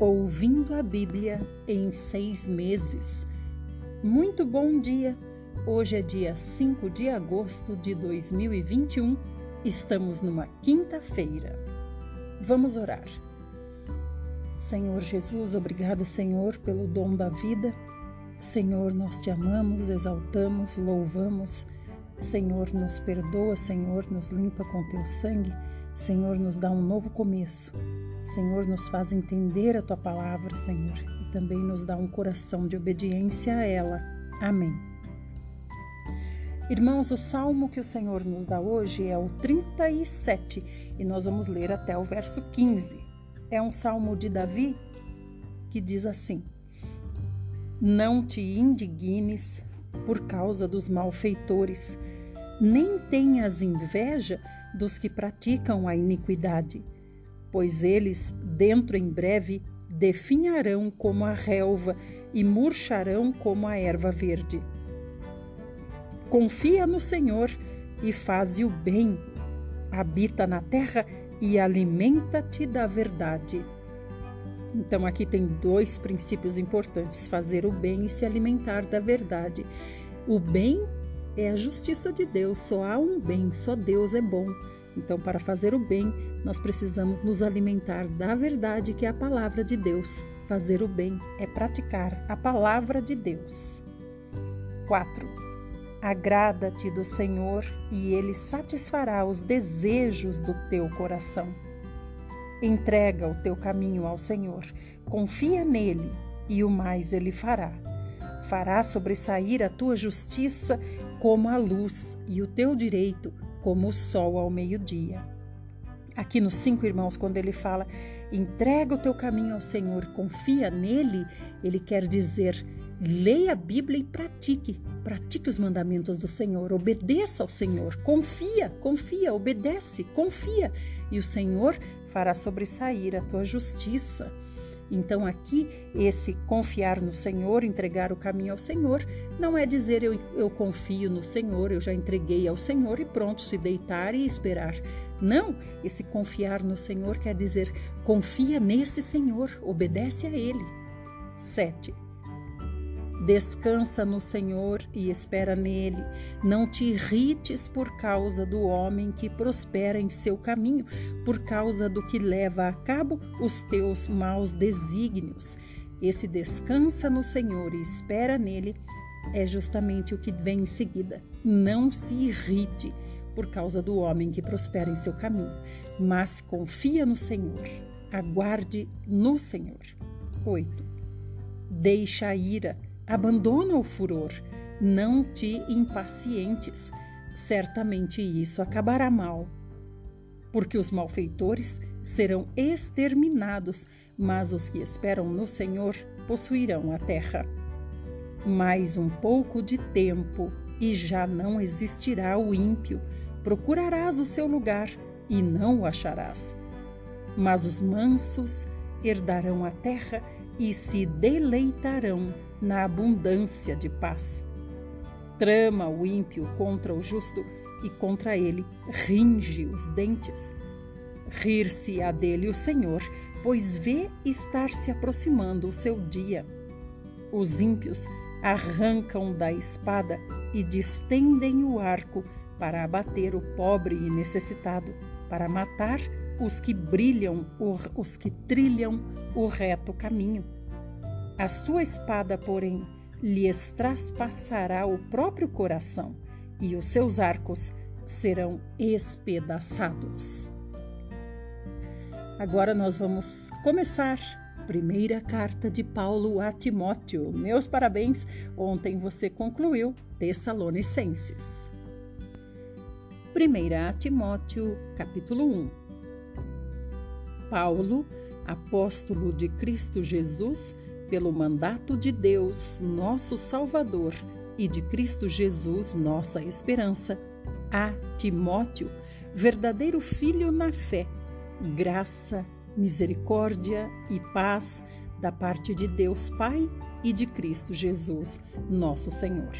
Ouvindo a Bíblia em seis meses. Muito bom dia! Hoje é dia 5 de agosto de 2021, estamos numa quinta-feira. Vamos orar. Senhor Jesus, obrigada, Senhor, pelo dom da vida. Senhor, nós te amamos, exaltamos, louvamos. Senhor, nos perdoa, Senhor, nos limpa com teu sangue. Senhor, nos dá um novo começo. Senhor, nos faz entender a tua palavra, Senhor, e também nos dá um coração de obediência a ela. Amém. Irmãos, o salmo que o Senhor nos dá hoje é o 37 e nós vamos ler até o verso 15. É um salmo de Davi que diz assim: Não te indignes por causa dos malfeitores, nem tenhas inveja dos que praticam a iniquidade pois eles, dentro em breve, definharão como a relva e murcharão como a erva verde. Confia no Senhor e faze o bem. Habita na terra e alimenta-te da verdade. Então, aqui tem dois princípios importantes: fazer o bem e se alimentar da verdade. O bem é a justiça de Deus, só há um bem, só Deus é bom. Então, para fazer o bem, nós precisamos nos alimentar da verdade que é a palavra de Deus. Fazer o bem é praticar a palavra de Deus. 4. Agrada-te do Senhor e ele satisfará os desejos do teu coração. Entrega o teu caminho ao Senhor, confia nele e o mais ele fará. Fará sobressair a tua justiça como a luz e o teu direito como o sol ao meio-dia. Aqui nos cinco irmãos, quando ele fala entrega o teu caminho ao Senhor, confia nele, ele quer dizer leia a Bíblia e pratique, pratique os mandamentos do Senhor, obedeça ao Senhor, confia, confia, obedece, confia, e o Senhor fará sobressair a tua justiça. Então, aqui, esse confiar no Senhor, entregar o caminho ao Senhor, não é dizer eu, eu confio no Senhor, eu já entreguei ao Senhor e pronto, se deitar e esperar. Não, esse confiar no Senhor quer dizer confia nesse Senhor, obedece a Ele. 7. Descansa no Senhor e espera nele. Não te irrites por causa do homem que prospera em seu caminho, por causa do que leva a cabo os teus maus desígnios. Esse descansa no Senhor e espera nele é justamente o que vem em seguida. Não se irrite por causa do homem que prospera em seu caminho, mas confia no Senhor. Aguarde no Senhor. 8. Deixa a ira Abandona o furor, não te impacientes. Certamente isso acabará mal. Porque os malfeitores serão exterminados, mas os que esperam no Senhor possuirão a terra. Mais um pouco de tempo e já não existirá o ímpio. Procurarás o seu lugar e não o acharás. Mas os mansos herdarão a terra e se deleitarão na abundância de paz. Trama o ímpio contra o justo e contra ele ringe os dentes. Rir-se-á dele o Senhor, pois vê estar se aproximando o seu dia. Os ímpios arrancam da espada e distendem o arco para abater o pobre e necessitado, para matar os que brilham, os que trilham o reto caminho. A sua espada, porém, lhes traspassará o próprio coração, e os seus arcos serão espedaçados. Agora nós vamos começar. Primeira carta de Paulo a Timóteo. Meus parabéns! Ontem você concluiu Tessalonicenses. Primeira a Timóteo, capítulo 1. Paulo, apóstolo de Cristo Jesus, pelo mandato de Deus, nosso Salvador, e de Cristo Jesus, nossa esperança, a Timóteo, verdadeiro filho na fé, graça, misericórdia e paz da parte de Deus Pai e de Cristo Jesus, nosso Senhor.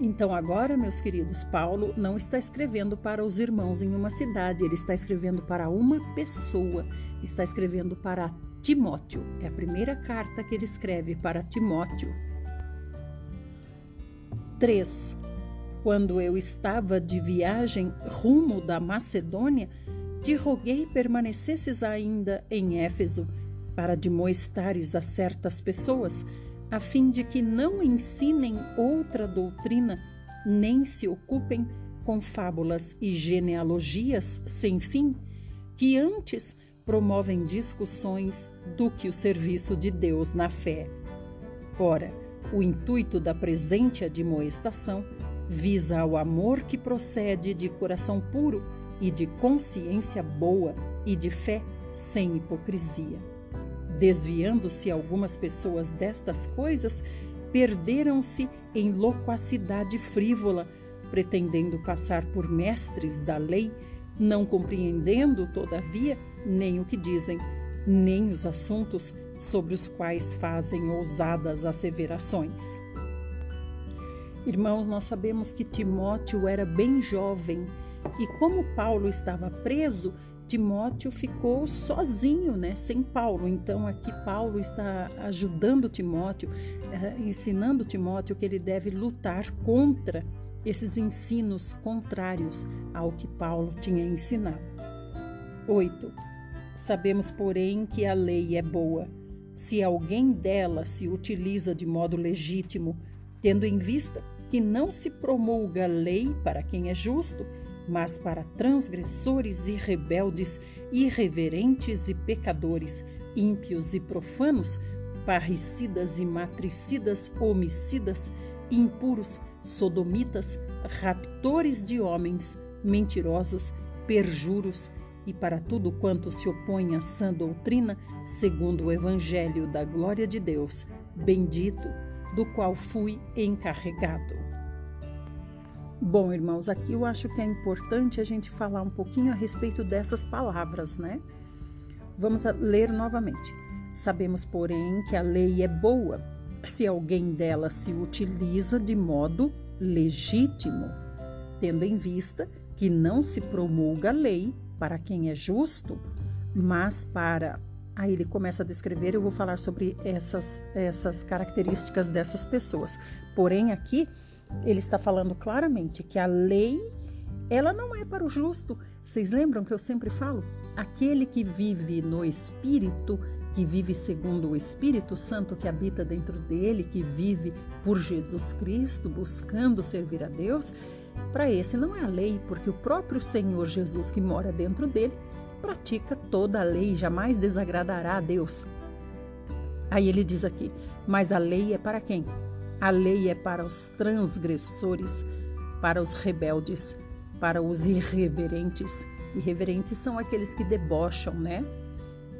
Então, agora, meus queridos, Paulo não está escrevendo para os irmãos em uma cidade, ele está escrevendo para uma pessoa, está escrevendo para Timóteo. É a primeira carta que ele escreve para Timóteo. 3. Quando eu estava de viagem rumo da Macedônia, te roguei permanecesses ainda em Éfeso, para demoestares a certas pessoas, a fim de que não ensinem outra doutrina, nem se ocupem com fábulas e genealogias sem fim, que antes promovem discussões do que o serviço de Deus na fé. Ora, o intuito da presente admoestação visa ao amor que procede de coração puro e de consciência boa e de fé sem hipocrisia. Desviando-se algumas pessoas destas coisas, perderam-se em loquacidade frívola, pretendendo passar por mestres da lei, não compreendendo, todavia, nem o que dizem, nem os assuntos sobre os quais fazem ousadas asseverações. Irmãos, nós sabemos que Timóteo era bem jovem e, como Paulo estava preso, Timóteo ficou sozinho, né, sem Paulo. Então, aqui Paulo está ajudando Timóteo, eh, ensinando Timóteo que ele deve lutar contra esses ensinos contrários ao que Paulo tinha ensinado. 8. Sabemos, porém, que a lei é boa. Se alguém dela se utiliza de modo legítimo, tendo em vista que não se promulga lei para quem é justo, mas para transgressores e rebeldes, irreverentes e pecadores, ímpios e profanos, parricidas e matricidas, homicidas, impuros, sodomitas, raptores de homens, mentirosos, perjuros, e para tudo quanto se opõe à sã doutrina, segundo o Evangelho da glória de Deus, bendito do qual fui encarregado. Bom, irmãos, aqui eu acho que é importante a gente falar um pouquinho a respeito dessas palavras, né? Vamos ler novamente. Sabemos, porém, que a lei é boa se alguém dela se utiliza de modo legítimo, tendo em vista que não se promulga lei para quem é justo, mas para Aí ele começa a descrever, eu vou falar sobre essas, essas características dessas pessoas. Porém, aqui ele está falando claramente que a lei, ela não é para o justo. Vocês lembram que eu sempre falo? Aquele que vive no Espírito, que vive segundo o Espírito Santo que habita dentro dele, que vive por Jesus Cristo, buscando servir a Deus, para esse não é a lei, porque o próprio Senhor Jesus que mora dentro dele pratica toda a lei, jamais desagradará a Deus. Aí ele diz aqui: mas a lei é para quem? A lei é para os transgressores, para os rebeldes, para os irreverentes. Irreverentes são aqueles que debocham, né?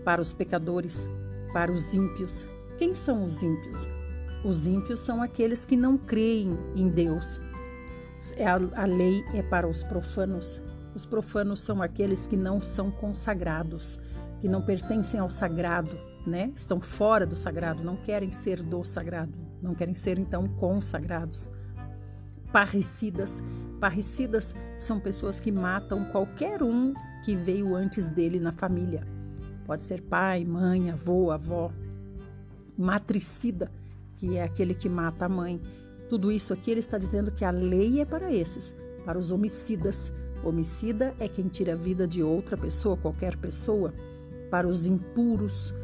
Para os pecadores, para os ímpios. Quem são os ímpios? Os ímpios são aqueles que não creem em Deus. A, a lei é para os profanos, os profanos são aqueles que não são consagrados, que não pertencem ao sagrado, né? Estão fora do sagrado, não querem ser do sagrado, não querem ser então consagrados. Parricidas, parricidas são pessoas que matam qualquer um que veio antes dele na família. Pode ser pai, mãe, avô, avó. Matricida, que é aquele que mata a mãe. Tudo isso aqui ele está dizendo que a lei é para esses, para os homicidas, Homicida é quem tira a vida de outra pessoa, qualquer pessoa. Para os impuros,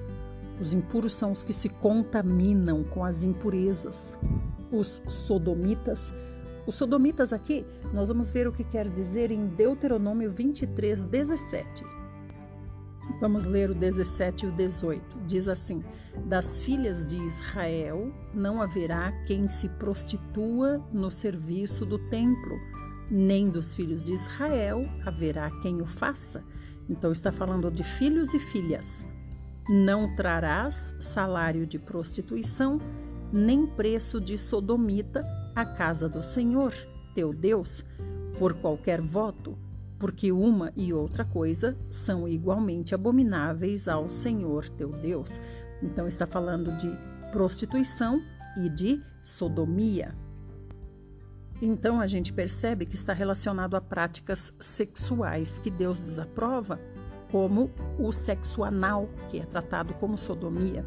os impuros são os que se contaminam com as impurezas. Os sodomitas, os sodomitas aqui, nós vamos ver o que quer dizer em Deuteronômio 23, 17. Vamos ler o 17 e o 18. Diz assim: Das filhas de Israel não haverá quem se prostitua no serviço do templo nem dos filhos de Israel haverá quem o faça. Então está falando de filhos e filhas. Não trarás salário de prostituição, nem preço de sodomita à casa do Senhor, teu Deus, por qualquer voto, porque uma e outra coisa são igualmente abomináveis ao Senhor teu Deus. Então está falando de prostituição e de sodomia. Então a gente percebe que está relacionado a práticas sexuais que Deus desaprova como o sexo anal, que é tratado como sodomia.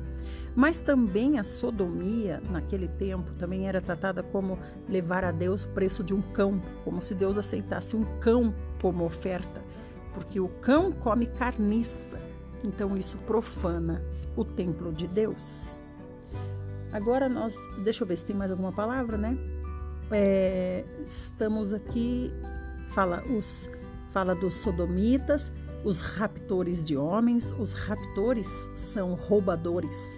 Mas também a sodomia, naquele tempo, também era tratada como levar a Deus o preço de um cão, como se Deus aceitasse um cão como oferta, porque o cão come carniça, então isso profana o templo de Deus. Agora nós, deixa eu ver se tem mais alguma palavra, né? É, estamos aqui, fala os, fala dos sodomitas, os raptores de homens, os raptores são roubadores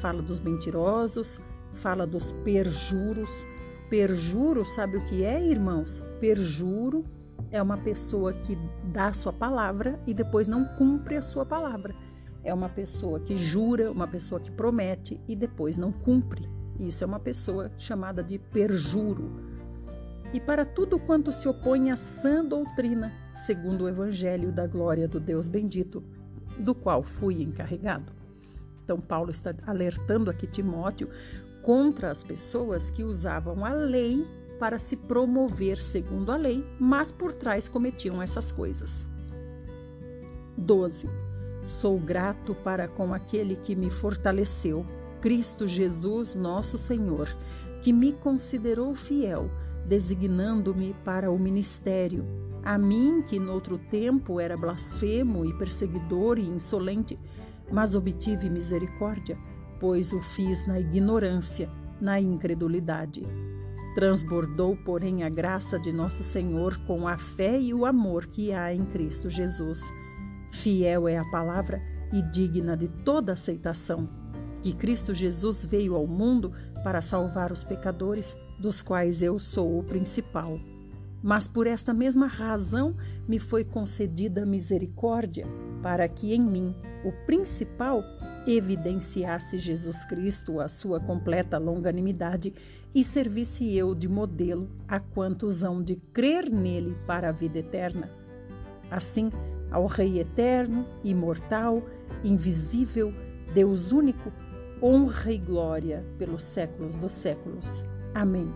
fala dos mentirosos, fala dos perjuros. Perjuro, sabe o que é, irmãos? Perjuro é uma pessoa que dá a sua palavra e depois não cumpre a sua palavra. É uma pessoa que jura, uma pessoa que promete e depois não cumpre. Isso é uma pessoa chamada de perjuro. E para tudo quanto se opõe à sã doutrina, segundo o evangelho da glória do Deus bendito, do qual fui encarregado. Então, Paulo está alertando aqui Timóteo contra as pessoas que usavam a lei para se promover segundo a lei, mas por trás cometiam essas coisas. 12. Sou grato para com aquele que me fortaleceu, Cristo Jesus, nosso Senhor, que me considerou fiel, designando-me para o ministério. A mim, que noutro tempo era blasfemo e perseguidor e insolente, mas obtive misericórdia, pois o fiz na ignorância, na incredulidade. Transbordou, porém, a graça de nosso Senhor com a fé e o amor que há em Cristo Jesus. Fiel é a palavra e digna de toda aceitação, que Cristo Jesus veio ao mundo para salvar os pecadores, dos quais eu sou o principal. Mas por esta mesma razão me foi concedida misericórdia, para que em mim, o principal, evidenciasse Jesus Cristo a sua completa longanimidade e servisse eu de modelo a quantos hão de crer nele para a vida eterna. Assim, ao Rei eterno, imortal, invisível, Deus único, honra e glória pelos séculos dos séculos. Amém.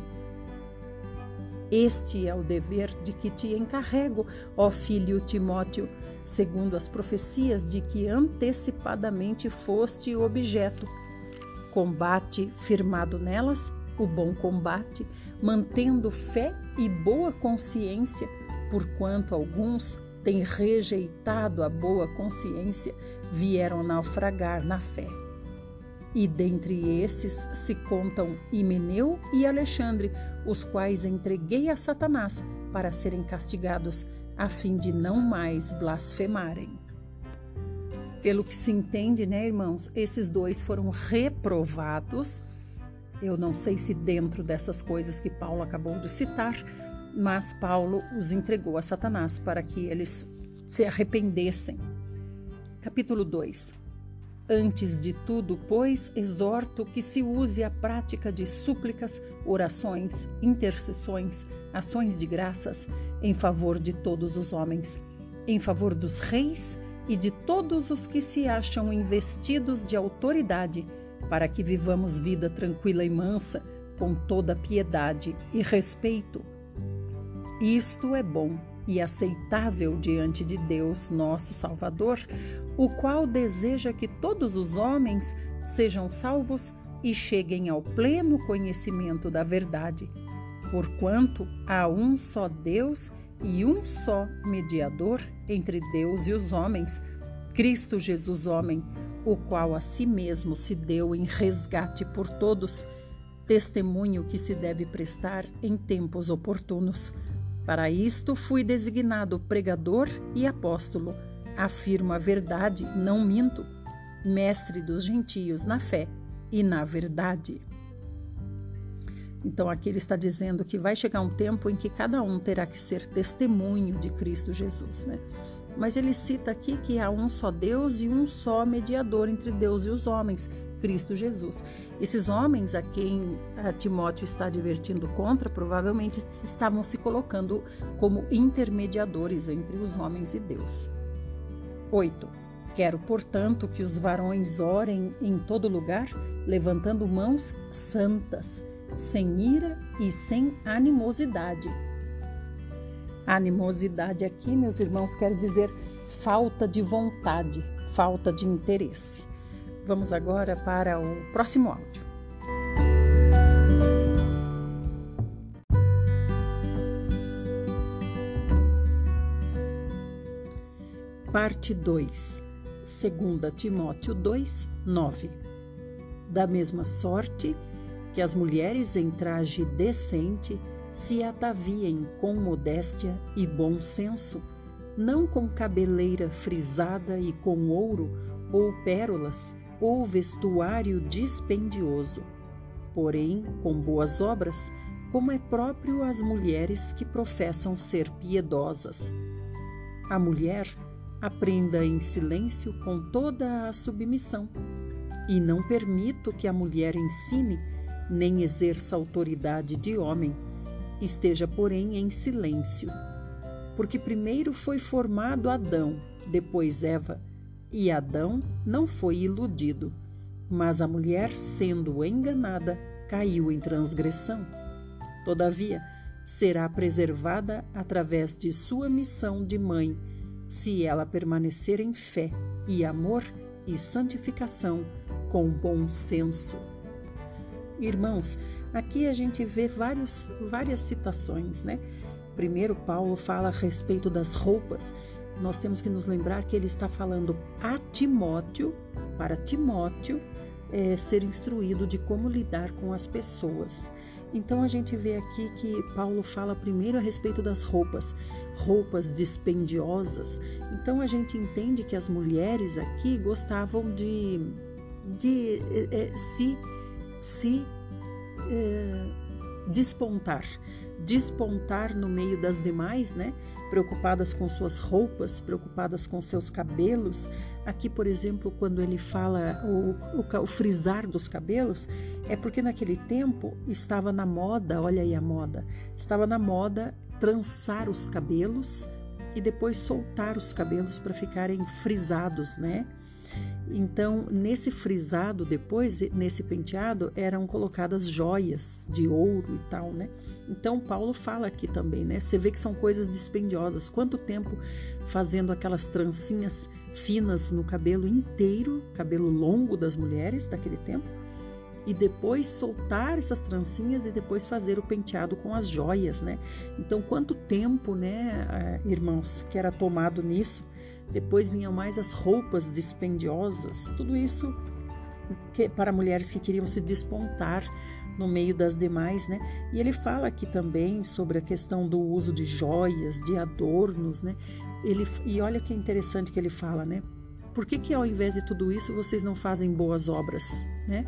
Este é o dever de que te encarrego, ó filho Timóteo, segundo as profecias de que antecipadamente foste objeto. Combate firmado nelas o bom combate, mantendo fé e boa consciência, porquanto alguns têm rejeitado a boa consciência, vieram naufragar na fé. E dentre esses se contam Himeneu e Alexandre, os quais entreguei a Satanás para serem castigados, a fim de não mais blasfemarem. Pelo que se entende, né, irmãos, esses dois foram reprovados. Eu não sei se dentro dessas coisas que Paulo acabou de citar, mas Paulo os entregou a Satanás para que eles se arrependessem. Capítulo 2 Antes de tudo, pois, exorto que se use a prática de súplicas, orações, intercessões, ações de graças em favor de todos os homens, em favor dos reis e de todos os que se acham investidos de autoridade, para que vivamos vida tranquila e mansa, com toda piedade e respeito. Isto é bom e aceitável diante de Deus, nosso Salvador, o qual deseja que todos os homens sejam salvos e cheguem ao pleno conhecimento da verdade. Porquanto há um só Deus e um só mediador entre Deus e os homens, Cristo Jesus, homem, o qual a si mesmo se deu em resgate por todos, testemunho que se deve prestar em tempos oportunos. Para isto fui designado pregador e apóstolo Afirmo a verdade, não minto, mestre dos gentios na fé e na verdade. Então aqui ele está dizendo que vai chegar um tempo em que cada um terá que ser testemunho de Cristo Jesus, né? Mas ele cita aqui que há um só Deus e um só mediador entre Deus e os homens, Cristo Jesus. Esses homens a quem a Timóteo está advertindo contra provavelmente estavam se colocando como intermediadores entre os homens e Deus. 8. Quero, portanto, que os varões orem em todo lugar, levantando mãos santas, sem ira e sem animosidade. Animosidade aqui, meus irmãos, quer dizer falta de vontade, falta de interesse. Vamos agora para o próximo áudio. Parte 2, 2 Timóteo 2, 9. Da mesma sorte que as mulheres em traje decente se ataviem com modéstia e bom senso, não com cabeleira frisada e com ouro ou pérolas ou vestuário dispendioso, porém com boas obras, como é próprio às mulheres que professam ser piedosas. A mulher aprenda em silêncio com toda a submissão, e não permito que a mulher ensine nem exerça autoridade de homem, esteja, porém, em silêncio. Porque primeiro foi formado Adão, depois Eva, e Adão não foi iludido, mas a mulher, sendo enganada, caiu em transgressão. Todavia, será preservada através de sua missão de mãe, se ela permanecer em fé e amor e santificação com bom senso. Irmãos, aqui a gente vê vários, várias citações, né? Primeiro, Paulo fala a respeito das roupas. Nós temos que nos lembrar que ele está falando a Timóteo, para Timóteo é, ser instruído de como lidar com as pessoas. Então a gente vê aqui que Paulo fala primeiro a respeito das roupas, roupas dispendiosas. Então a gente entende que as mulheres aqui gostavam de, de é, se se é, despontar, despontar no meio das demais, né? Preocupadas com suas roupas, preocupadas com seus cabelos. Aqui, por exemplo, quando ele fala o, o, o frisar dos cabelos, é porque naquele tempo estava na moda, olha aí a moda, estava na moda trançar os cabelos e depois soltar os cabelos para ficarem frisados, né? Então, nesse frisado, depois, nesse penteado, eram colocadas joias de ouro e tal, né? Então, Paulo fala aqui também, né? Você vê que são coisas dispendiosas. Quanto tempo fazendo aquelas trancinhas finas no cabelo inteiro, cabelo longo das mulheres daquele tempo, e depois soltar essas trancinhas e depois fazer o penteado com as joias, né? Então, quanto tempo, né, irmãos, que era tomado nisso? Depois vinham mais as roupas dispendiosas, tudo isso que, para mulheres que queriam se despontar no meio das demais, né? E ele fala aqui também sobre a questão do uso de joias, de adornos, né? Ele, e olha que interessante que ele fala, né? Por que, que ao invés de tudo isso vocês não fazem boas obras, né?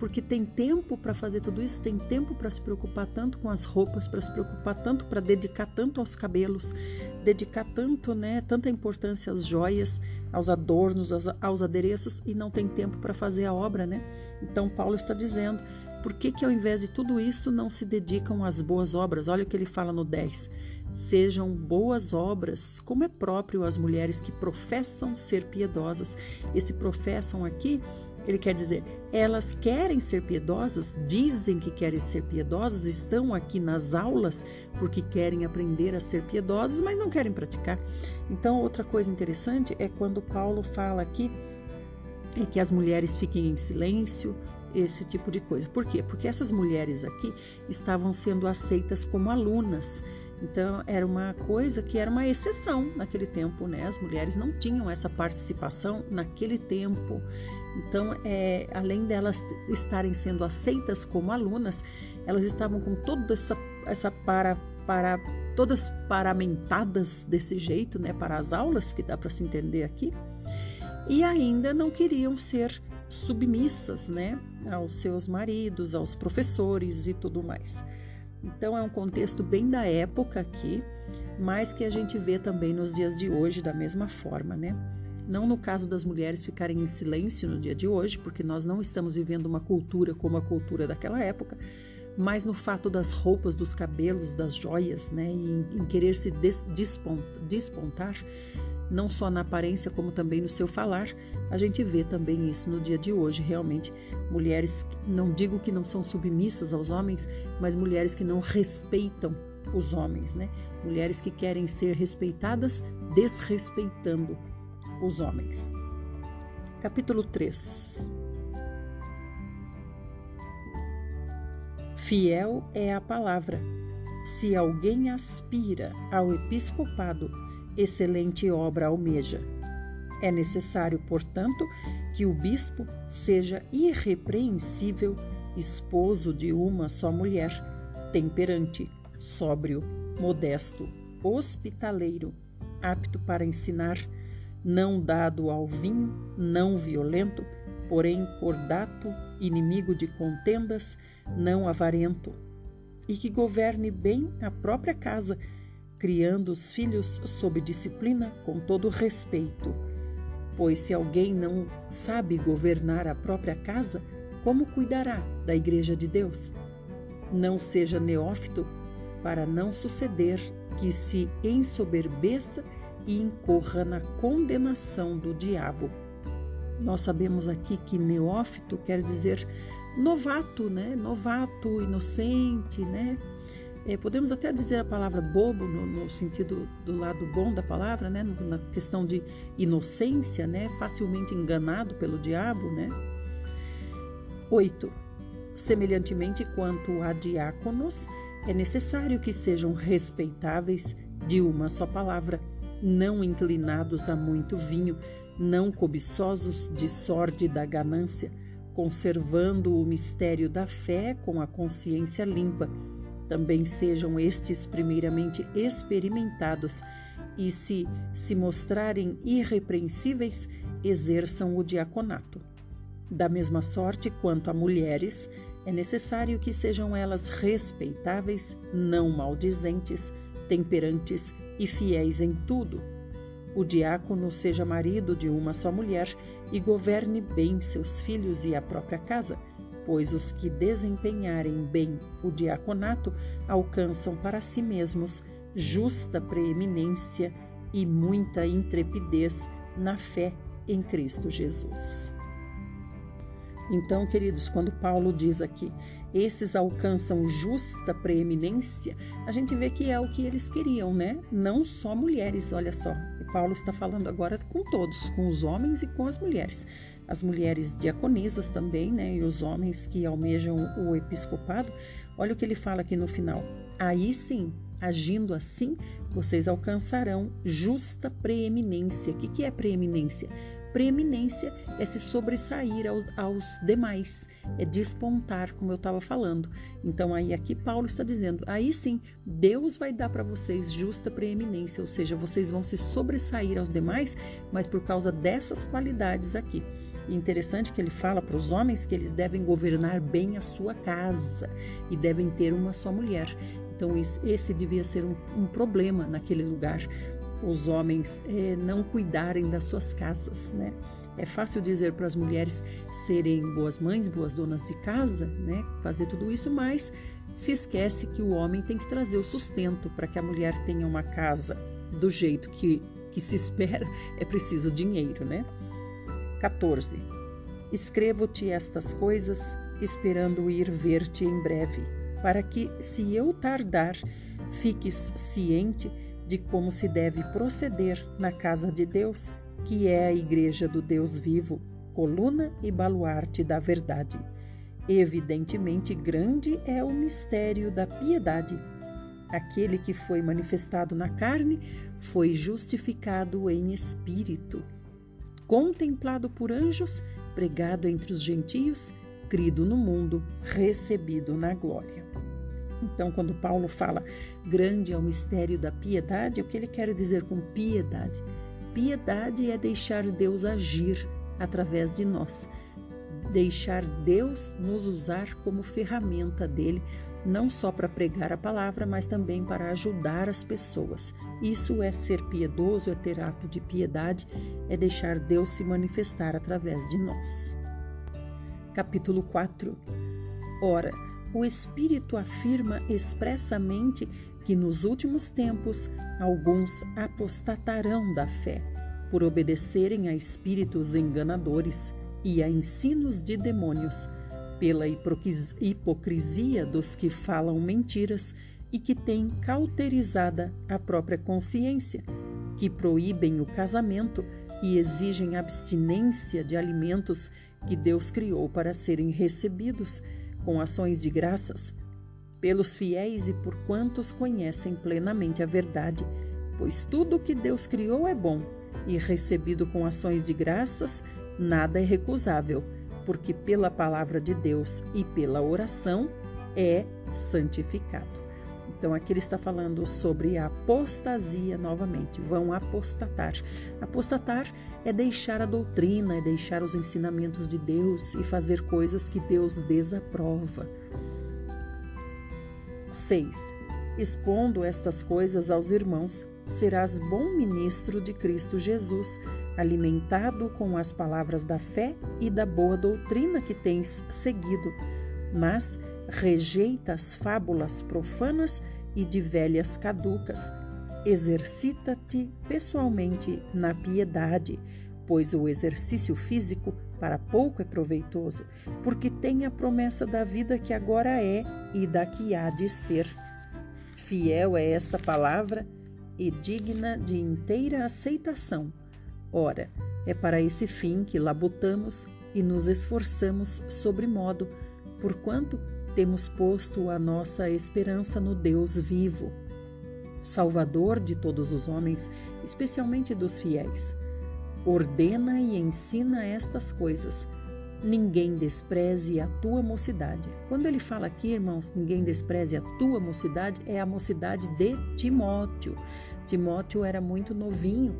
porque tem tempo para fazer tudo isso, tem tempo para se preocupar tanto com as roupas, para se preocupar tanto, para dedicar tanto aos cabelos, dedicar tanto, né, tanta importância às joias, aos adornos, aos, aos adereços e não tem tempo para fazer a obra, né? Então Paulo está dizendo, por que que ao invés de tudo isso não se dedicam às boas obras? Olha o que ele fala no 10. Sejam boas obras, como é próprio às mulheres que professam ser piedosas. Esse professam aqui ele quer dizer, elas querem ser piedosas, dizem que querem ser piedosas, estão aqui nas aulas porque querem aprender a ser piedosas, mas não querem praticar. Então, outra coisa interessante é quando Paulo fala aqui é que as mulheres fiquem em silêncio, esse tipo de coisa. Por quê? Porque essas mulheres aqui estavam sendo aceitas como alunas. Então, era uma coisa que era uma exceção naquele tempo, né? As mulheres não tinham essa participação naquele tempo. Então, é, além delas estarem sendo aceitas como alunas, elas estavam com toda essa, essa para, para todas paramentadas desse jeito, né, para as aulas, que dá para se entender aqui, e ainda não queriam ser submissas, né, aos seus maridos, aos professores e tudo mais. Então é um contexto bem da época aqui, mas que a gente vê também nos dias de hoje da mesma forma, né? Não no caso das mulheres ficarem em silêncio no dia de hoje, porque nós não estamos vivendo uma cultura como a cultura daquela época, mas no fato das roupas, dos cabelos, das joias, né, em, em querer se des, despontar, não só na aparência como também no seu falar, a gente vê também isso no dia de hoje, realmente. Mulheres, não digo que não são submissas aos homens, mas mulheres que não respeitam os homens, né? Mulheres que querem ser respeitadas desrespeitando os homens. Capítulo 3 Fiel é a palavra. Se alguém aspira ao episcopado, excelente obra almeja. É necessário, portanto, que o bispo seja irrepreensível, esposo de uma só mulher, temperante, sóbrio, modesto, hospitaleiro, apto para ensinar, não dado ao vinho, não violento, porém cordato, inimigo de contendas, não avarento, e que governe bem a própria casa, criando os filhos sob disciplina com todo respeito. Pois se alguém não sabe governar a própria casa, como cuidará da igreja de Deus? Não seja neófito, para não suceder que se ensoberbeça e incorra na condenação do diabo. Nós sabemos aqui que neófito quer dizer novato, né? Novato, inocente, né? É, podemos até dizer a palavra bobo no, no, sentido do lado bom da palavra, né? Na questão de inocência, né? Facilmente enganado pelo diabo, né? 8. Semelhantemente quanto a diáconos, é necessário que sejam respeitáveis de uma só palavra, não inclinados a muito vinho, não cobiçosos de sorte da ganância, conservando o mistério da fé com a consciência limpa. Também sejam estes primeiramente experimentados e, se se mostrarem irrepreensíveis, exerçam o diaconato. Da mesma sorte quanto a mulheres, é necessário que sejam elas respeitáveis, não maldizentes, temperantes e fiéis em tudo. O diácono seja marido de uma só mulher e governe bem seus filhos e a própria casa, pois os que desempenharem bem o diaconato alcançam para si mesmos justa preeminência e muita intrepidez na fé em Cristo Jesus. Então, queridos, quando Paulo diz aqui, esses alcançam justa preeminência, a gente vê que é o que eles queriam, né? Não só mulheres, olha só. Paulo está falando agora com todos, com os homens e com as mulheres. As mulheres diaconisas também, né? E os homens que almejam o episcopado. Olha o que ele fala aqui no final. Aí sim, agindo assim, vocês alcançarão justa preeminência. O que, que é preeminência? Preeminência é se sobressair aos, aos demais, é despontar, como eu estava falando. Então, aí aqui Paulo está dizendo: aí sim, Deus vai dar para vocês justa preeminência, ou seja, vocês vão se sobressair aos demais, mas por causa dessas qualidades aqui. Interessante que ele fala para os homens que eles devem governar bem a sua casa e devem ter uma só mulher. Então, isso, esse devia ser um, um problema naquele lugar os homens é, não cuidarem das suas casas, né? É fácil dizer para as mulheres serem boas mães, boas donas de casa, né? Fazer tudo isso, mas se esquece que o homem tem que trazer o sustento para que a mulher tenha uma casa do jeito que, que se espera, é preciso dinheiro, né? 14. Escrevo-te estas coisas, esperando ir ver-te em breve, para que, se eu tardar, fiques ciente de como se deve proceder na casa de Deus, que é a igreja do Deus vivo, coluna e baluarte da verdade. Evidentemente, grande é o mistério da piedade. Aquele que foi manifestado na carne foi justificado em espírito, contemplado por anjos, pregado entre os gentios, crido no mundo, recebido na glória. Então, quando Paulo fala grande é o mistério da piedade, o que ele quer dizer com piedade? Piedade é deixar Deus agir através de nós, deixar Deus nos usar como ferramenta dele, não só para pregar a palavra, mas também para ajudar as pessoas. Isso é ser piedoso, é ter ato de piedade, é deixar Deus se manifestar através de nós. Capítulo 4 Ora, o Espírito afirma expressamente que nos últimos tempos alguns apostatarão da fé, por obedecerem a espíritos enganadores e a ensinos de demônios, pela hipocrisia dos que falam mentiras e que têm cauterizada a própria consciência, que proíbem o casamento e exigem abstinência de alimentos que Deus criou para serem recebidos com ações de graças pelos fiéis e por quantos conhecem plenamente a verdade, pois tudo o que Deus criou é bom e recebido com ações de graças, nada é recusável, porque pela palavra de Deus e pela oração é santificado. Então aqui ele está falando sobre a apostasia novamente. Vão apostatar. Apostatar é deixar a doutrina, é deixar os ensinamentos de Deus e fazer coisas que Deus desaprova. 6. Expondo estas coisas aos irmãos, serás bom ministro de Cristo Jesus, alimentado com as palavras da fé e da boa doutrina que tens seguido. Mas rejeita as fábulas profanas e de velhas caducas. Exercita-te pessoalmente na piedade, pois o exercício físico para pouco é proveitoso, porque tem a promessa da vida que agora é e da que há de ser. Fiel é esta palavra e digna de inteira aceitação. Ora, é para esse fim que labutamos e nos esforçamos sobremodo, porquanto temos posto a nossa esperança no Deus vivo, Salvador de todos os homens, especialmente dos fiéis. Ordena e ensina estas coisas. Ninguém despreze a tua mocidade. Quando ele fala aqui, irmãos, ninguém despreze a tua mocidade, é a mocidade de Timóteo. Timóteo era muito novinho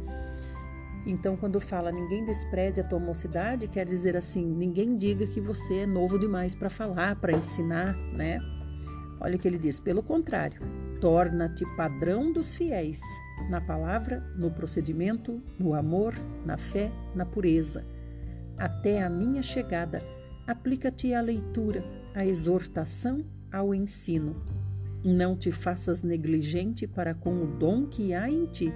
então, quando fala ninguém despreze a tua mocidade, quer dizer assim, ninguém diga que você é novo demais para falar, para ensinar, né? Olha o que ele diz: pelo contrário, torna-te padrão dos fiéis, na palavra, no procedimento, no amor, na fé, na pureza. Até a minha chegada, aplica-te à leitura, à exortação, ao ensino. Não te faças negligente para com o dom que há em ti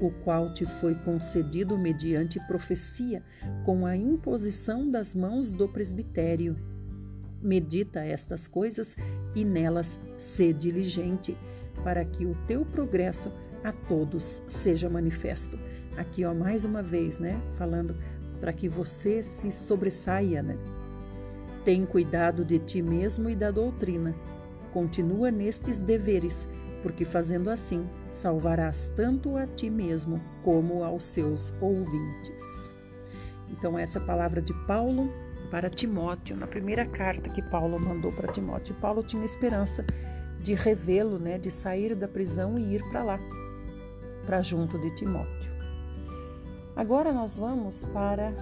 o qual te foi concedido mediante profecia, com a imposição das mãos do presbitério. Medita estas coisas e nelas sê diligente, para que o teu progresso a todos seja manifesto. Aqui, ó, mais uma vez, né, falando para que você se sobressaia, né? Tem cuidado de ti mesmo e da doutrina. Continua nestes deveres porque fazendo assim salvarás tanto a ti mesmo como aos seus ouvintes. Então, essa é palavra de Paulo para Timóteo, na primeira carta que Paulo mandou para Timóteo. Paulo tinha esperança de revê-lo, né, de sair da prisão e ir para lá, para junto de Timóteo. Agora nós vamos para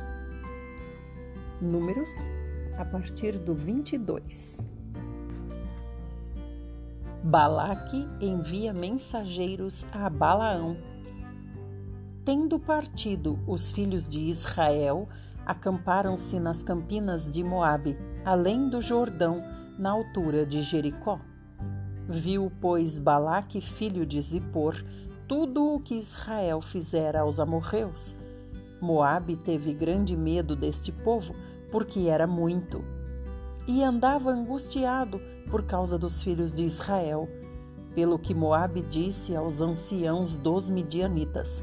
Números, a partir do 22. Balaque envia mensageiros a Balaão. Tendo partido os filhos de Israel, acamparam-se nas campinas de Moabe, além do Jordão, na altura de Jericó. Viu, pois, Balaque, filho de Zippor, tudo o que Israel fizera aos amorreus. Moabe teve grande medo deste povo, porque era muito. E andava angustiado, por causa dos filhos de Israel, pelo que Moabe disse aos anciãos dos midianitas: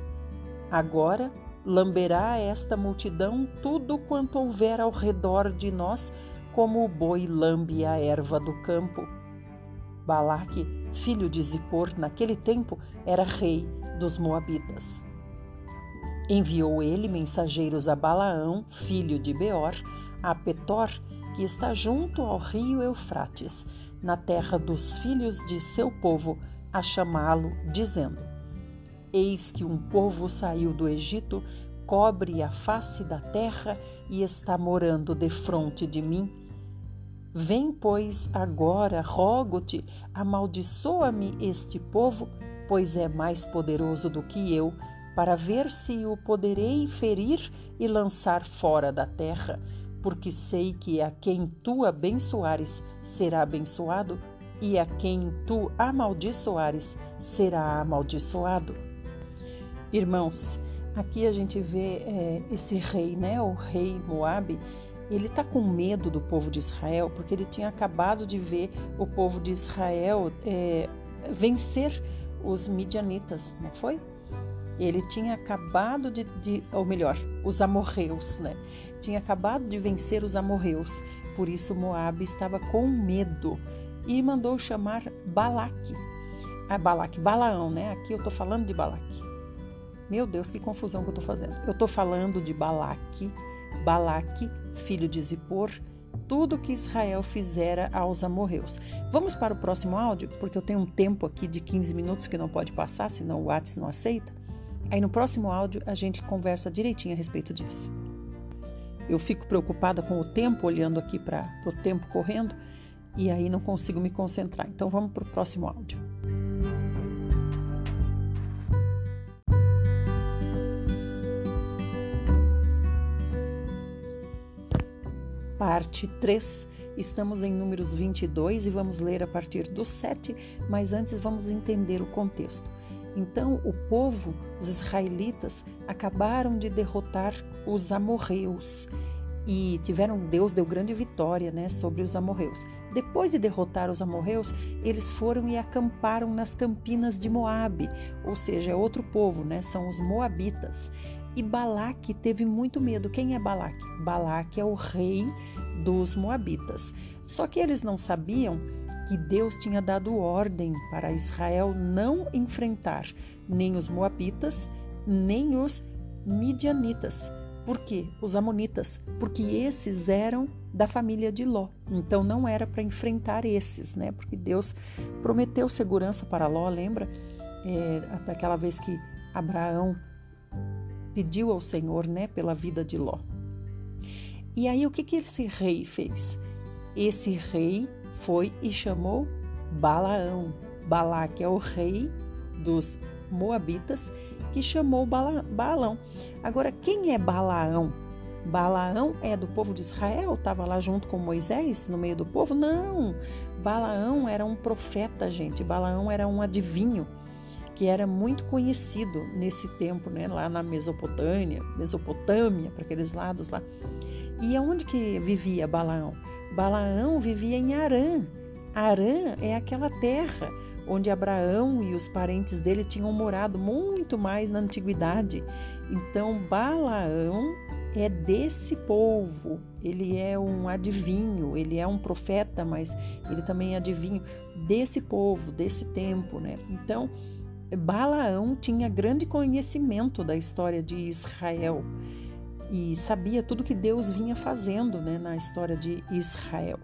Agora lamberá esta multidão tudo quanto houver ao redor de nós, como o boi lambe a erva do campo. Balaque, filho de Zippor, naquele tempo era rei dos Moabitas. Enviou ele mensageiros a Balaão, filho de Beor, a Petor, que está junto ao rio Eufrates, na terra dos filhos de seu povo, a chamá-lo, dizendo: Eis que um povo saiu do Egito, cobre a face da terra e está morando defronte de mim. Vem, pois, agora, rogo-te, amaldiçoa-me este povo, pois é mais poderoso do que eu, para ver se o poderei ferir e lançar fora da terra porque sei que a quem tu abençoares será abençoado, e a quem tu amaldiçoares será amaldiçoado. Irmãos, aqui a gente vê é, esse rei, né? O rei Moabe, ele está com medo do povo de Israel, porque ele tinha acabado de ver o povo de Israel é, vencer os midianitas, não foi? Ele tinha acabado de, de, ou melhor, os amorreus, né? Tinha acabado de vencer os amorreus. Por isso Moabe estava com medo e mandou chamar Balaque. Ah, Balaque, Balaão, né? Aqui eu tô falando de Balaque. Meu Deus, que confusão que eu tô fazendo. Eu tô falando de Balaque, Balaque, filho de Zippor, tudo que Israel fizera aos amorreus. Vamos para o próximo áudio, porque eu tenho um tempo aqui de 15 minutos que não pode passar, senão o WhatsApp não aceita. Aí no próximo áudio a gente conversa direitinho a respeito disso. Eu fico preocupada com o tempo, olhando aqui para o tempo correndo, e aí não consigo me concentrar. Então vamos para o próximo áudio. Parte 3. Estamos em números 22 e vamos ler a partir do 7, mas antes vamos entender o contexto. Então, o povo, os israelitas, acabaram de derrotar os amorreus e tiveram Deus deu grande vitória, né, sobre os amorreus. Depois de derrotar os amorreus, eles foram e acamparam nas campinas de Moabe, ou seja, é outro povo, né, são os moabitas. E Balaque teve muito medo. Quem é Balaque? Balaque é o rei dos moabitas. Só que eles não sabiam que Deus tinha dado ordem para Israel não enfrentar nem os moabitas, nem os midianitas. Por quê? Os amonitas, porque esses eram da família de Ló. Então não era para enfrentar esses, né? Porque Deus prometeu segurança para Ló, lembra? É, até aquela vez que Abraão pediu ao Senhor, né, pela vida de Ló. E aí o que que esse rei fez? Esse rei foi e chamou Balaão. Balaque é o rei dos Moabitas que chamou Bala, Balaão. Agora, quem é Balaão? Balaão é do povo de Israel? Estava lá junto com Moisés no meio do povo? Não! Balaão era um profeta, gente. Balaão era um adivinho que era muito conhecido nesse tempo, né? Lá na Mesopotâmia, Mesopotâmia, para aqueles lados lá. E aonde que vivia Balaão? Balaão vivia em Arã. Arã é aquela terra onde Abraão e os parentes dele tinham morado muito mais na antiguidade. Então, Balaão é desse povo. Ele é um adivinho, ele é um profeta, mas ele também é adivinho desse povo, desse tempo, né? Então, Balaão tinha grande conhecimento da história de Israel e sabia tudo que Deus vinha fazendo né, na história de Israel.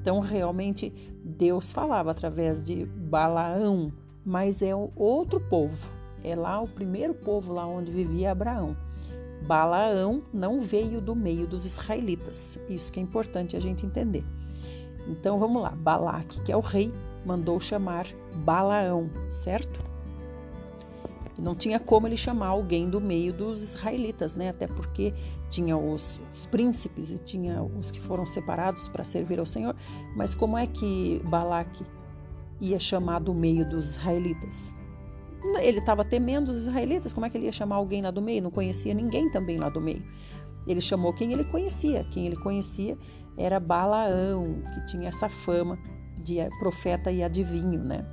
Então, realmente, Deus falava através de Balaão, mas é outro povo. É lá o primeiro povo lá onde vivia Abraão. Balaão não veio do meio dos israelitas. Isso que é importante a gente entender. Então vamos lá. Balaque, que é o rei, mandou chamar Balaão, certo? Não tinha como ele chamar alguém do meio dos israelitas, né? Até porque tinha os, os príncipes e tinha os que foram separados para servir ao Senhor. Mas como é que Balaque ia chamar do meio dos israelitas? Ele estava temendo os israelitas, como é que ele ia chamar alguém lá do meio? Não conhecia ninguém também lá do meio. Ele chamou quem ele conhecia. Quem ele conhecia era Balaão, que tinha essa fama de profeta e adivinho, né?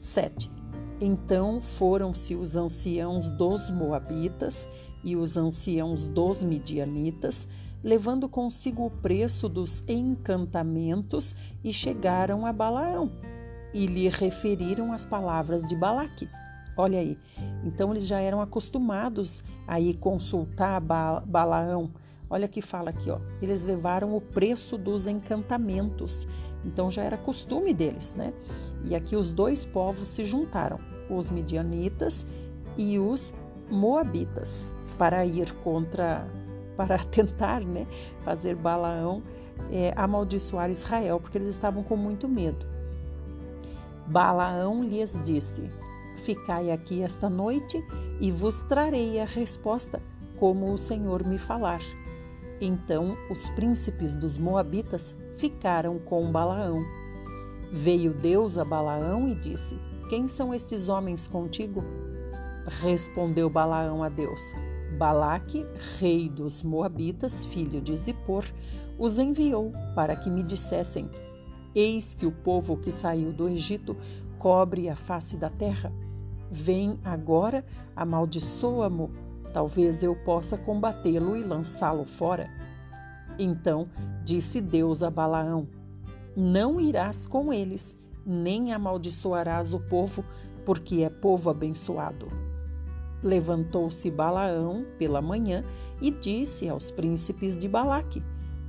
7. Então foram-se os anciãos dos Moabitas e os anciãos dos Midianitas, levando consigo o preço dos encantamentos, e chegaram a Balaão e lhe referiram as palavras de Balaque. Olha aí, então eles já eram acostumados a ir consultar Balaão. Olha que fala aqui, ó. Eles levaram o preço dos encantamentos. Então já era costume deles, né? E aqui os dois povos se juntaram, os midianitas e os moabitas, para ir contra, para tentar, né, fazer Balaão é, amaldiçoar Israel, porque eles estavam com muito medo. Balaão lhes disse: Ficai aqui esta noite e vos trarei a resposta, como o Senhor me falar. Então os príncipes dos Moabitas ficaram com Balaão. Veio Deus a Balaão e disse: Quem são estes homens contigo? Respondeu Balaão a Deus: Balaque, rei dos Moabitas, filho de Zippor, os enviou para que me dissessem: Eis que o povo que saiu do Egito cobre a face da terra? Vem agora, amaldiçoa-mo, talvez eu possa combatê-lo e lançá-lo fora. Então disse Deus a Balaão: Não irás com eles, nem amaldiçoarás o povo, porque é povo abençoado. Levantou-se Balaão pela manhã e disse aos príncipes de Balaque: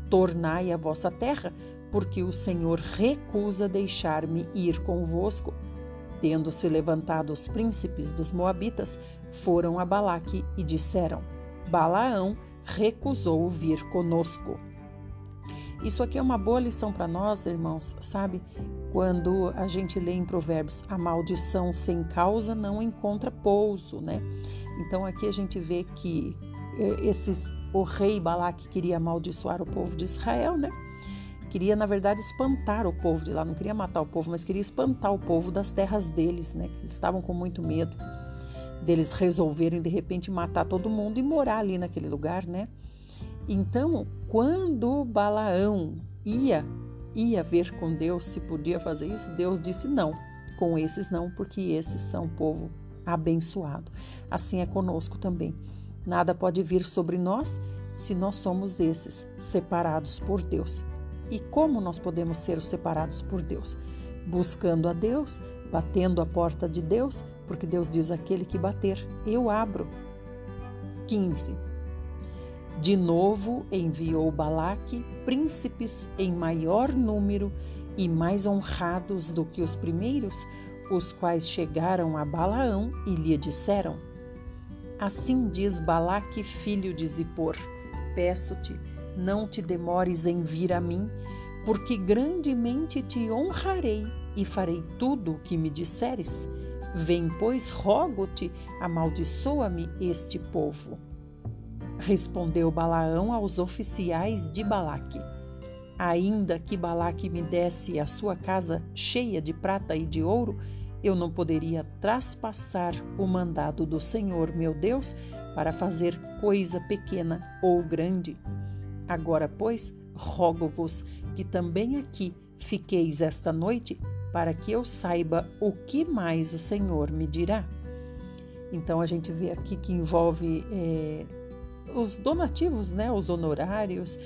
Tornai a vossa terra, porque o Senhor recusa deixar-me ir convosco. Tendo-se levantado os príncipes dos Moabitas, foram a Balaque e disseram: Balaão recusou vir conosco. Isso aqui é uma boa lição para nós, irmãos, sabe? Quando a gente lê em Provérbios, a maldição sem causa não encontra pouso, né? Então aqui a gente vê que eh, esses o rei Balaque queria amaldiçoar o povo de Israel, né? Queria, na verdade, espantar o povo de lá, não queria matar o povo, mas queria espantar o povo das terras deles, né? Que estavam com muito medo deles resolverem de repente matar todo mundo e morar ali naquele lugar, né? Então, quando Balaão ia ia ver com Deus se podia fazer isso, Deus disse não. Com esses não, porque esses são povo abençoado. Assim é conosco também. Nada pode vir sobre nós se nós somos esses separados por Deus. E como nós podemos ser separados por Deus? Buscando a Deus, batendo a porta de Deus, porque Deus diz: aquele que bater, eu abro. 15. De novo enviou Balaque príncipes em maior número e mais honrados do que os primeiros, os quais chegaram a Balaão e lhe disseram: Assim diz Balaque, filho de Zippor: Peço-te, não te demores em vir a mim, porque grandemente te honrarei e farei tudo o que me disseres. Vem, pois, rogo-te, amaldiçoa-me este povo. Respondeu Balaão aos oficiais de Balaque: Ainda que Balaque me desse a sua casa cheia de prata e de ouro, eu não poderia traspassar o mandado do Senhor meu Deus para fazer coisa pequena ou grande. Agora, pois, rogo-vos que também aqui fiqueis esta noite, para que eu saiba o que mais o Senhor me dirá. Então a gente vê aqui que envolve é, os donativos, né, os honorários,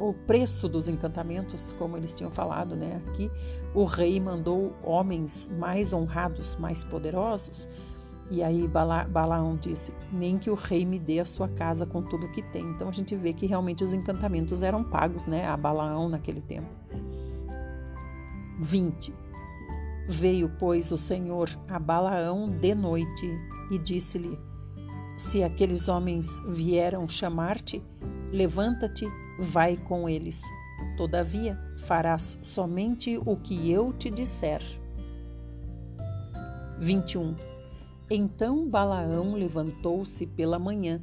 o preço dos encantamentos, como eles tinham falado, né? Aqui o rei mandou homens mais honrados, mais poderosos. E aí Bala, Balaão disse: Nem que o rei me dê a sua casa com tudo que tem. Então a gente vê que realmente os encantamentos eram pagos, né? A Balaão naquele tempo. 20. Veio, pois, o Senhor a Balaão de noite e disse-lhe: Se aqueles homens vieram chamar-te, levanta-te, vai com eles. Todavia, farás somente o que eu te disser. 21. Então Balaão levantou-se pela manhã,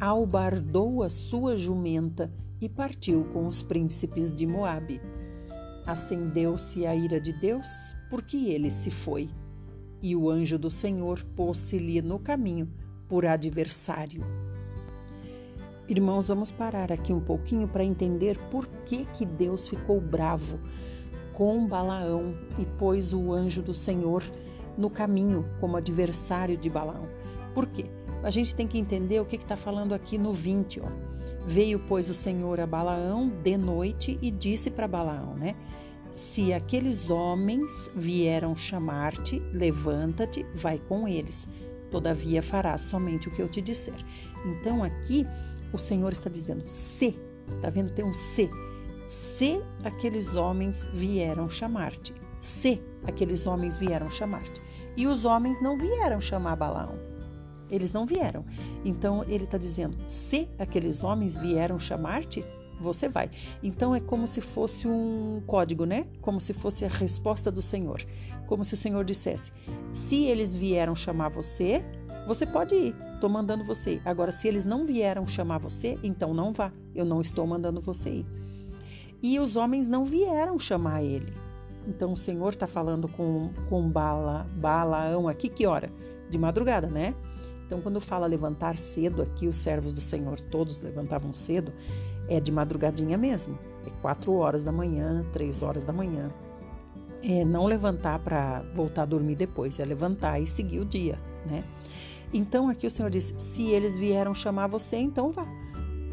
albardou a sua jumenta e partiu com os príncipes de Moabe. Acendeu-se a ira de Deus, porque ele se foi, e o anjo do Senhor pôs-se-lhe no caminho por adversário. Irmãos, vamos parar aqui um pouquinho para entender por que, que Deus ficou bravo com Balaão e pôs o anjo do Senhor no caminho como adversário de Balaão. Por quê? A gente tem que entender o que está falando aqui no 20. Ó. Veio, pois, o Senhor a Balaão de noite e disse para Balaão, né? Se aqueles homens vieram chamar-te, levanta-te, vai com eles. Todavia farás somente o que eu te disser. Então aqui o Senhor está dizendo: se, tá vendo? Tem um se. Se aqueles homens vieram chamar-te. Se aqueles homens vieram chamar-te. E os homens não vieram chamar Balaão. Eles não vieram. Então ele está dizendo: se aqueles homens vieram chamar-te, você vai. Então é como se fosse um código, né? Como se fosse a resposta do Senhor. Como se o Senhor dissesse: se eles vieram chamar você, você pode ir, estou mandando você ir. Agora, se eles não vieram chamar você, então não vá, eu não estou mandando você ir. E os homens não vieram chamar ele. Então o Senhor está falando com, com Bala, Balaão aqui, que hora? De madrugada, né? Então, quando fala levantar cedo aqui, os servos do Senhor todos levantavam cedo, é de madrugadinha mesmo. É quatro horas da manhã, três horas da manhã. É não levantar para voltar a dormir depois, é levantar e seguir o dia, né? Então aqui o Senhor diz: se eles vieram chamar você, então vá.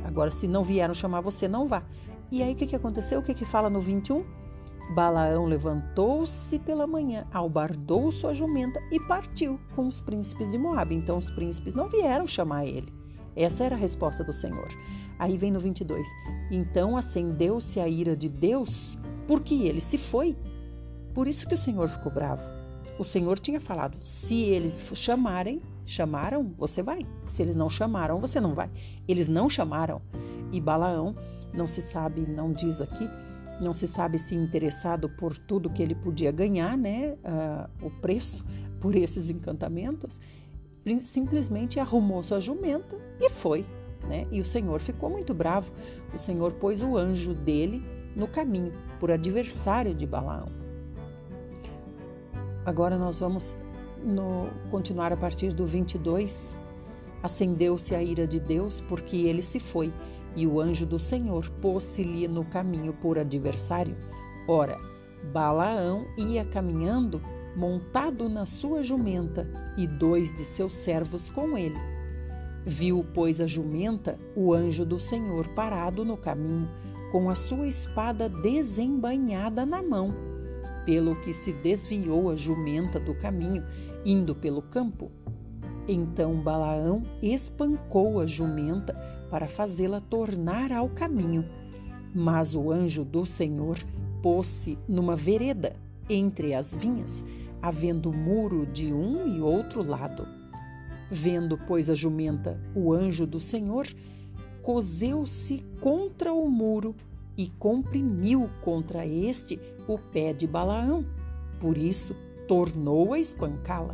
Agora, se não vieram chamar você, não vá. E aí o que, que aconteceu? O que, que fala no 21? Balaão levantou-se pela manhã, albardou sua jumenta e partiu com os príncipes de Moabe. Então os príncipes não vieram chamar ele. Essa era a resposta do Senhor. Aí vem no 22. Então acendeu-se a ira de Deus, porque ele se foi. Por isso que o Senhor ficou bravo. O Senhor tinha falado: se eles chamarem, chamaram, você vai. Se eles não chamaram, você não vai. Eles não chamaram. E Balaão, não se sabe, não diz aqui, não se sabe se interessado por tudo que ele podia ganhar, né, uh, o preço por esses encantamentos, simplesmente arrumou sua jumenta e foi, né? E o Senhor ficou muito bravo. O Senhor pôs o anjo dele no caminho, por adversário de Balaão. Agora nós vamos no, continuar a partir do 22. Acendeu-se a ira de Deus porque ele se foi e o anjo do Senhor pôs-se-lhe no caminho por adversário. Ora, Balaão ia caminhando, montado na sua jumenta, e dois de seus servos com ele. Viu, pois, a jumenta, o anjo do Senhor parado no caminho, com a sua espada desembainhada na mão, pelo que se desviou a jumenta do caminho, indo pelo campo. Então Balaão espancou a jumenta para fazê-la tornar ao caminho. Mas o anjo do Senhor pôs-se numa vereda entre as vinhas, havendo muro de um e outro lado. Vendo, pois, a jumenta, o anjo do Senhor, coseu-se contra o muro e comprimiu contra este o pé de Balaão. Por isso, tornou a espancá-la.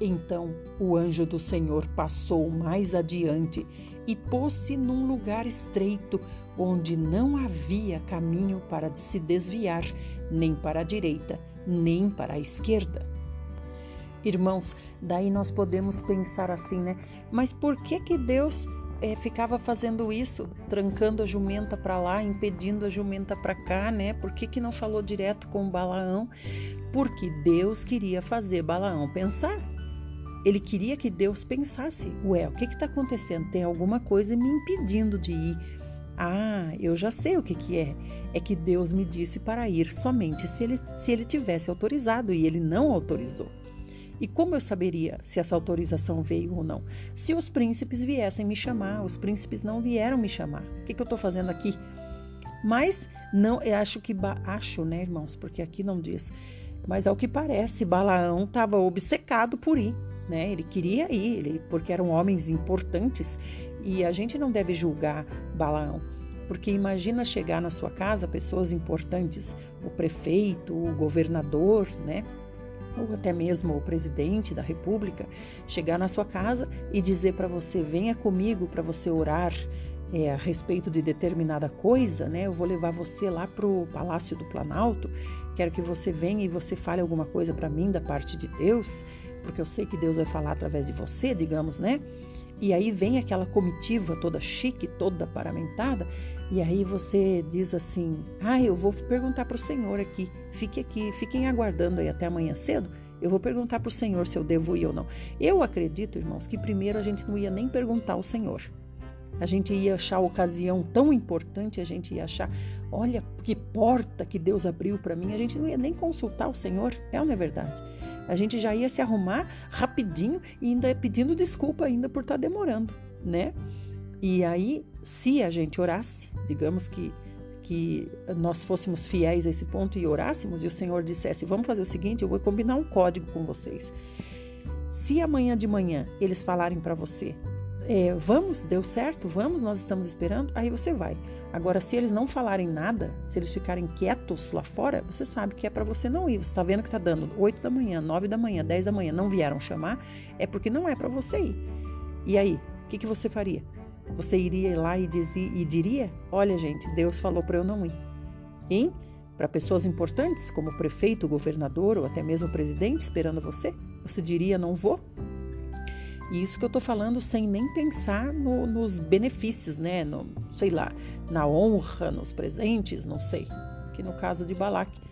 Então o anjo do Senhor passou mais adiante e pôs-se num lugar estreito, onde não havia caminho para se desviar, nem para a direita, nem para a esquerda. Irmãos, daí nós podemos pensar assim, né? Mas por que que Deus é, ficava fazendo isso, trancando a jumenta para lá, impedindo a jumenta para cá, né? Por que, que não falou direto com Balaão? Porque Deus queria fazer Balaão pensar. Ele queria que Deus pensasse: ué, o que está acontecendo? Tem alguma coisa me impedindo de ir. Ah, eu já sei o que, que é. É que Deus me disse para ir somente se ele, se ele tivesse autorizado e ele não autorizou. E como eu saberia se essa autorização veio ou não? Se os príncipes viessem me chamar, os príncipes não vieram me chamar. O que, que eu estou fazendo aqui? Mas não, eu acho que acho, né, irmãos, porque aqui não diz. Mas ao que parece, Balaão estava obcecado por ir né? Ele queria ir, ele, porque eram homens importantes e a gente não deve julgar Balaão, porque imagina chegar na sua casa pessoas importantes, o prefeito, o governador, né? Ou até mesmo o presidente da república, chegar na sua casa e dizer para você: venha comigo para você orar é, a respeito de determinada coisa, né? Eu vou levar você lá para o Palácio do Planalto, quero que você venha e você fale alguma coisa para mim da parte de Deus porque eu sei que Deus vai falar através de você, digamos, né? E aí vem aquela comitiva toda chique, toda paramentada, e aí você diz assim: Ah, eu vou perguntar para o Senhor aqui, fique aqui, fiquem aguardando aí até amanhã cedo. Eu vou perguntar para o Senhor se eu devo ir ou não. Eu acredito, irmãos, que primeiro a gente não ia nem perguntar ao Senhor. A gente ia achar a ocasião tão importante, a gente ia achar, olha que porta que Deus abriu para mim, a gente não ia nem consultar o Senhor, é ou não é verdade? A gente já ia se arrumar rapidinho e ainda pedindo desculpa ainda por estar tá demorando, né? E aí, se a gente orasse, digamos que que nós fôssemos fiéis a esse ponto e orássemos e o Senhor dissesse: "Vamos fazer o seguinte, eu vou combinar um código com vocês. Se amanhã de manhã eles falarem para você: é, vamos, deu certo, vamos, nós estamos esperando, aí você vai. Agora, se eles não falarem nada, se eles ficarem quietos lá fora, você sabe que é para você não ir. Você está vendo que está dando 8 da manhã, 9 da manhã, 10 da manhã, não vieram chamar, é porque não é para você ir. E aí, o que, que você faria? Você iria lá e, dizia, e diria: Olha, gente, Deus falou para eu não ir. Hein? Para pessoas importantes, como o prefeito, o governador ou até mesmo o presidente esperando você, você diria: Não vou? E isso que eu estou falando sem nem pensar no, nos benefícios, né? No, sei lá, na honra, nos presentes, não sei. Que no caso de Balaque,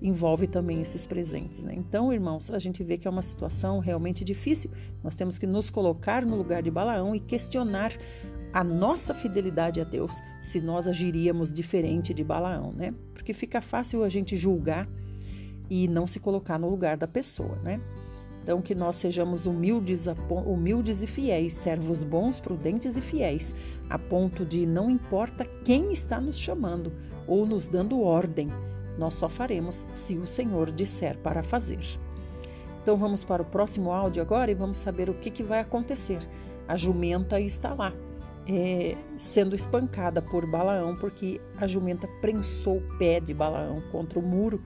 envolve também esses presentes. Né? Então, irmãos, a gente vê que é uma situação realmente difícil. Nós temos que nos colocar no lugar de Balaão e questionar a nossa fidelidade a Deus se nós agiríamos diferente de Balaão, né? Porque fica fácil a gente julgar e não se colocar no lugar da pessoa, né? Então, que nós sejamos humildes, humildes e fiéis, servos bons, prudentes e fiéis, a ponto de não importa quem está nos chamando ou nos dando ordem, nós só faremos se o Senhor disser para fazer. Então, vamos para o próximo áudio agora e vamos saber o que, que vai acontecer. A jumenta está lá, é, sendo espancada por Balaão, porque a jumenta prensou o pé de Balaão contra o muro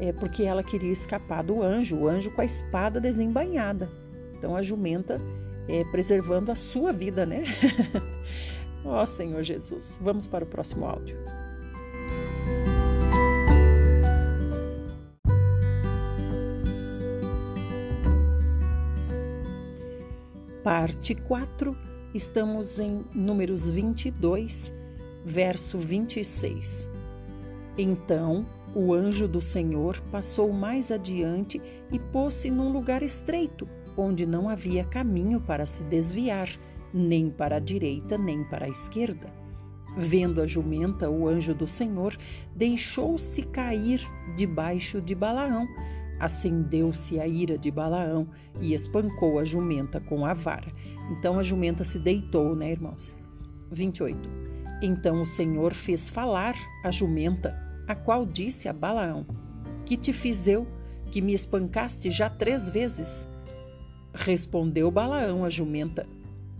é porque ela queria escapar do anjo, o anjo com a espada desembainhada. Então a jumenta é, preservando a sua vida, né? Ó oh, Senhor Jesus. Vamos para o próximo áudio. Parte 4, estamos em Números 22, verso 26. Então o anjo do Senhor passou mais adiante e pôs-se num lugar estreito, onde não havia caminho para se desviar, nem para a direita, nem para a esquerda. Vendo a jumenta, o anjo do Senhor deixou-se cair debaixo de Balaão. Acendeu-se a ira de Balaão e espancou a jumenta com a vara. Então a jumenta se deitou, né, irmãos? 28. Então o Senhor fez falar a jumenta a qual disse a Balaão: Que te fiz eu, que me espancaste já três vezes? Respondeu Balaão a jumenta: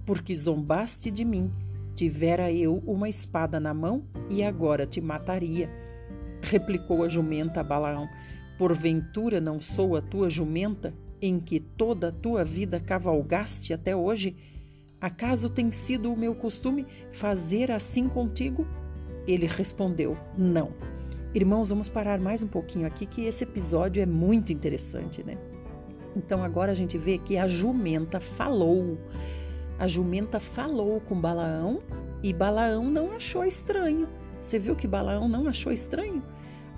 Porque zombaste de mim. Tivera eu uma espada na mão e agora te mataria. Replicou a jumenta a Balaão: Porventura não sou a tua jumenta, em que toda a tua vida cavalgaste até hoje? Acaso tem sido o meu costume fazer assim contigo? Ele respondeu: Não. Irmãos, vamos parar mais um pouquinho aqui, que esse episódio é muito interessante, né? Então agora a gente vê que a jumenta falou. A jumenta falou com Balaão e Balaão não achou estranho. Você viu que Balaão não achou estranho?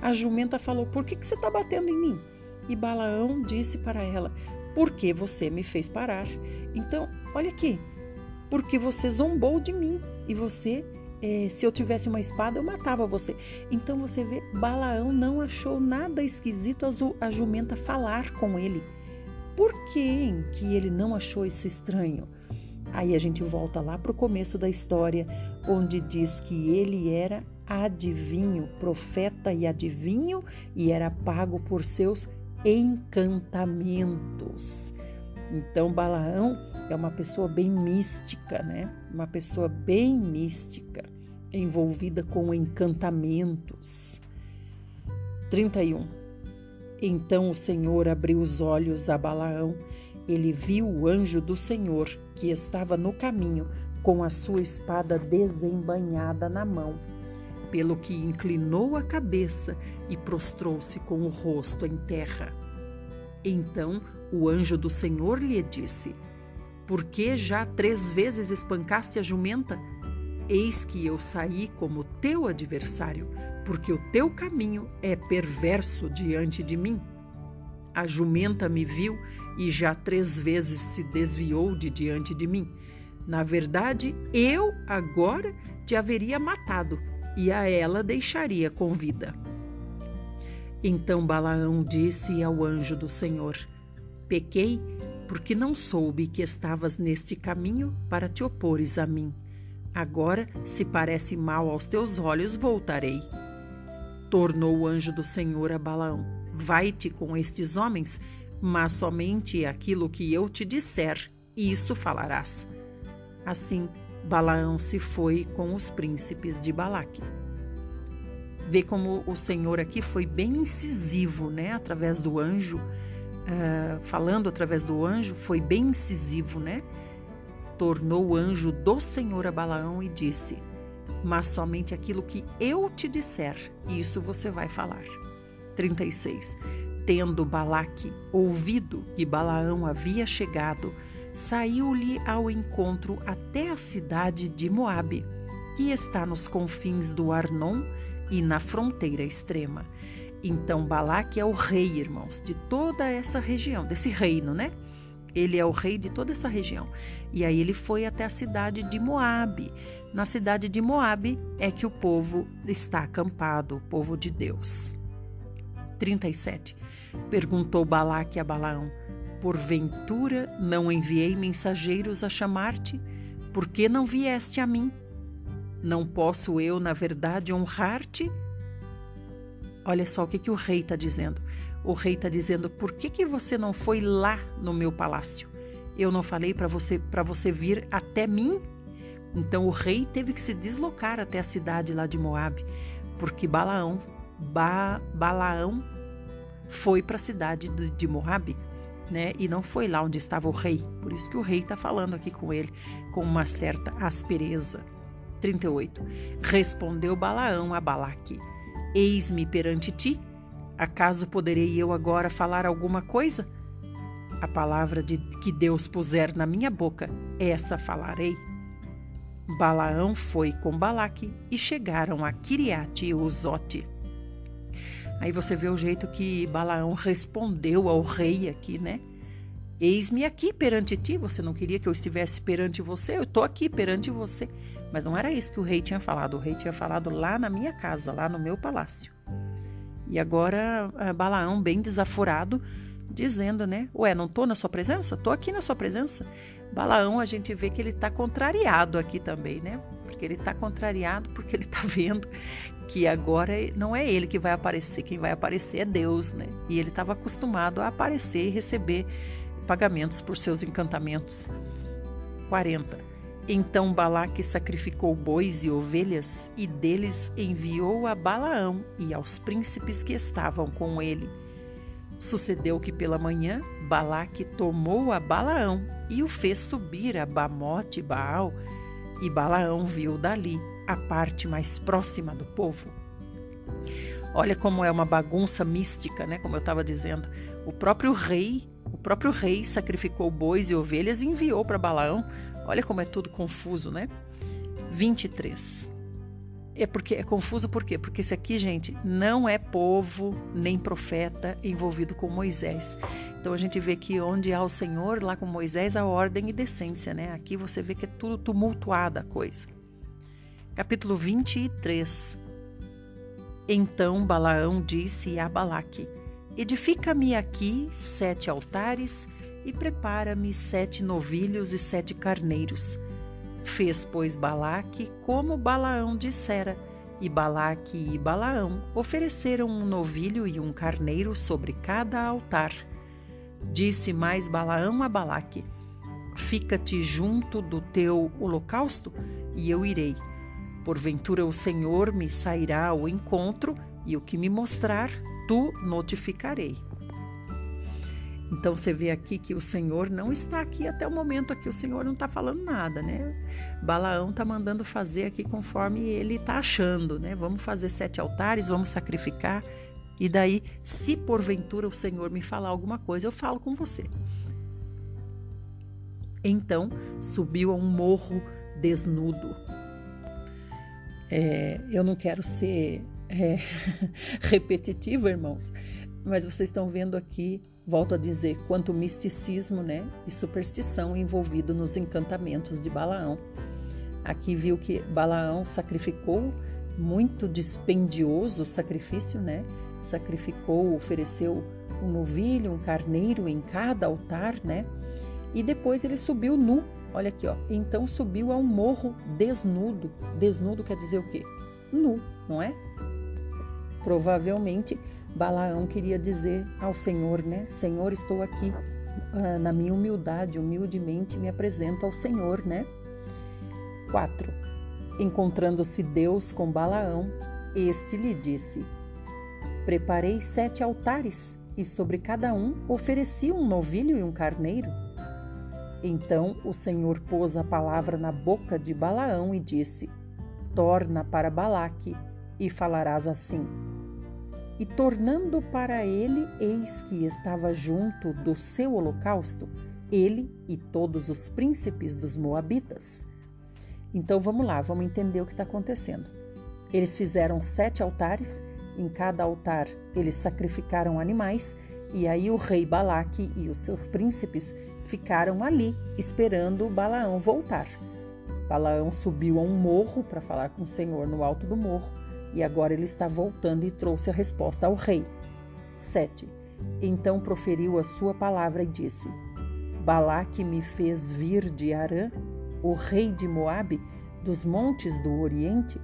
A jumenta falou: Por que, que você está batendo em mim? E Balaão disse para ela: Porque você me fez parar. Então, olha aqui, porque você zombou de mim e você é, se eu tivesse uma espada, eu matava você. Então você vê, Balaão não achou nada esquisito a jumenta falar com ele. Por que, que ele não achou isso estranho? Aí a gente volta lá para o começo da história, onde diz que ele era adivinho, profeta e adivinho, e era pago por seus encantamentos. Então, Balaão é uma pessoa bem mística, né? Uma pessoa bem mística, envolvida com encantamentos. 31. Então o Senhor abriu os olhos a Balaão. Ele viu o anjo do Senhor que estava no caminho com a sua espada desembainhada na mão, pelo que inclinou a cabeça e prostrou-se com o rosto em terra. Então o anjo do Senhor lhe disse: Por que já três vezes espancaste a jumenta? Eis que eu saí como teu adversário, porque o teu caminho é perverso diante de mim. A jumenta me viu e já três vezes se desviou de diante de mim. Na verdade, eu agora te haveria matado e a ela deixaria com vida. Então Balaão disse ao anjo do Senhor: Pequei, porque não soube que estavas neste caminho para te opores a mim. Agora, se parece mal aos teus olhos, voltarei. Tornou o anjo do Senhor a Balaão: Vai-te com estes homens, mas somente aquilo que eu te disser, isso falarás. Assim, Balaão se foi com os príncipes de Balaque. Vê como o Senhor aqui foi bem incisivo, né? Através do anjo uh, falando através do anjo, foi bem incisivo, né? Tornou o anjo do Senhor a Balaão e disse: Mas somente aquilo que eu te disser, isso você vai falar. 36. Tendo Balaque ouvido que Balaão havia chegado, saiu-lhe ao encontro até a cidade de Moabe, que está nos confins do Arnon e na fronteira extrema Então Balaque é o rei, irmãos, de toda essa região, desse reino, né? Ele é o rei de toda essa região. E aí ele foi até a cidade de Moabe. Na cidade de Moabe é que o povo está acampado, o povo de Deus. 37. Perguntou Balaque a Balaão: Porventura não enviei mensageiros a chamar-te? Por que não vieste a mim? Não posso eu, na verdade, honrar-te? Olha só o que, que o rei está dizendo. O rei está dizendo: por que, que você não foi lá no meu palácio? Eu não falei para você para você vir até mim? Então o rei teve que se deslocar até a cidade lá de Moabe, porque Balaão, ba, Balaão foi para a cidade de, de Moabe, né? E não foi lá onde estava o rei. Por isso que o rei está falando aqui com ele com uma certa aspereza. 38. Respondeu Balaão a Balaque: Eis-me perante ti. Acaso poderei eu agora falar alguma coisa? A palavra de que Deus puser na minha boca, essa falarei. Balaão foi com Balaque e chegaram a Kiriate Uzote. Aí você vê o jeito que Balaão respondeu ao rei aqui, né? Eis-me aqui perante ti. Você não queria que eu estivesse perante você? Eu estou aqui perante você. Mas não era isso que o rei tinha falado. O rei tinha falado lá na minha casa, lá no meu palácio. E agora Balaão, bem desaforado, dizendo, né? Ué, não estou na sua presença? Estou aqui na sua presença. Balaão, a gente vê que ele está contrariado aqui também, né? Porque ele está contrariado porque ele está vendo que agora não é ele que vai aparecer, quem vai aparecer é Deus, né? E ele estava acostumado a aparecer e receber pagamentos por seus encantamentos. 40. Então Balaque sacrificou bois e ovelhas, e deles enviou a Balaão e aos príncipes que estavam com ele. Sucedeu que pela manhã Balaque tomou a Balaão e o fez subir a Bamote Baal, e Balaão viu dali a parte mais próxima do povo. Olha como é uma bagunça mística, né? Como eu estava dizendo. O próprio rei, o próprio rei sacrificou bois e ovelhas e enviou para Balaão. Olha como é tudo confuso, né? 23. É porque é confuso por quê? Porque esse aqui, gente, não é povo nem profeta envolvido com Moisés. Então a gente vê que onde há o Senhor, lá com Moisés, a ordem e decência, né? Aqui você vê que é tudo tumultuada a coisa capítulo 23. Então Balaão disse a Balaque: Edifica-me aqui sete altares e prepara-me sete novilhos e sete carneiros. Fez, pois, Balaque como Balaão dissera, e Balaque e Balaão ofereceram um novilho e um carneiro sobre cada altar. Disse mais Balaão a Balaque: Fica-te junto do teu holocausto, e eu irei Porventura o Senhor me sairá ao encontro e o que me mostrar, tu notificarei. Então você vê aqui que o Senhor não está aqui até o momento aqui, o Senhor não está falando nada, né? Balaão está mandando fazer aqui conforme ele está achando, né? Vamos fazer sete altares, vamos sacrificar. E daí, se porventura o Senhor me falar alguma coisa, eu falo com você. Então subiu a um morro desnudo é, eu não quero ser é, repetitivo, irmãos, mas vocês estão vendo aqui, volto a dizer, quanto misticismo né, e superstição envolvido nos encantamentos de Balaão. Aqui viu que Balaão sacrificou muito dispendioso sacrifício, né? Sacrificou, ofereceu um novilho, um carneiro em cada altar, né? E depois ele subiu nu. Olha aqui, ó. Então subiu a um morro desnudo. Desnudo quer dizer o quê? Nu, não é? Provavelmente Balaão queria dizer ao Senhor, né? Senhor, estou aqui uh, na minha humildade, humildemente me apresento ao Senhor, né? 4. Encontrando-se Deus com Balaão, este lhe disse: Preparei sete altares, e sobre cada um ofereci um novilho e um carneiro. Então o Senhor pôs a palavra na boca de Balaão e disse: Torna para Balaque e falarás assim. E tornando para ele, eis que estava junto do seu holocausto, ele e todos os príncipes dos Moabitas. Então vamos lá, vamos entender o que está acontecendo. Eles fizeram sete altares Em cada altar eles sacrificaram animais e aí o rei Balaque e os seus príncipes ficaram ali esperando Balaão voltar. Balaão subiu a um morro para falar com o Senhor no alto do morro e agora ele está voltando e trouxe a resposta ao rei. 7. Então proferiu a sua palavra e disse: Balaque me fez vir de Arã, o rei de Moabe, dos montes do Oriente.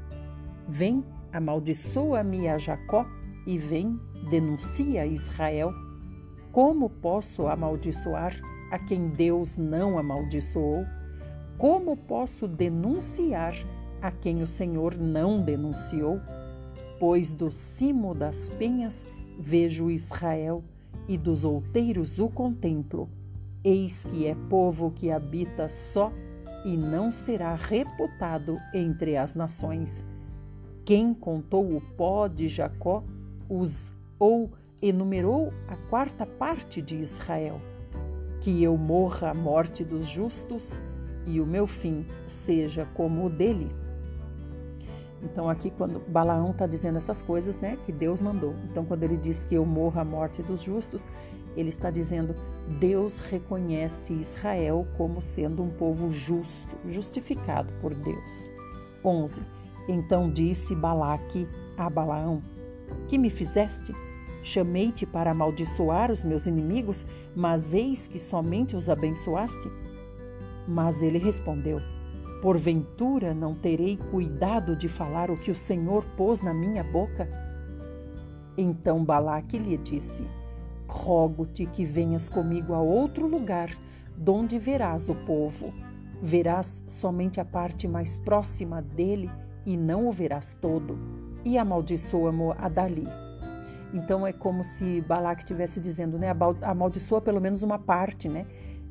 Vem, amaldiçoa-me a Jacó e vem, denuncia a Israel. Como posso amaldiçoar a quem Deus não amaldiçoou? Como posso denunciar a quem o Senhor não denunciou? Pois do cimo das penhas vejo Israel e dos outeiros o contemplo. Eis que é povo que habita só e não será reputado entre as nações. Quem contou o pó de Jacó, os ou enumerou a quarta parte de Israel? Que eu morra a morte dos justos e o meu fim seja como o dele. Então aqui quando Balaão está dizendo essas coisas, né, que Deus mandou. Então quando ele diz que eu morro a morte dos justos, ele está dizendo Deus reconhece Israel como sendo um povo justo, justificado por Deus. 11. Então disse Balaque a Balaão: Que me fizeste? Chamei-te para amaldiçoar os meus inimigos, mas eis que somente os abençoaste. Mas ele respondeu: Porventura não terei cuidado de falar o que o Senhor pôs na minha boca? Então Balaque lhe disse: Rogo-te que venhas comigo a outro lugar, donde verás o povo. Verás somente a parte mais próxima dele e não o verás todo, e amaldiçoa-mo a dali. Então é como se Balaque estivesse dizendo, né? Amaldiçoa pelo menos uma parte, né?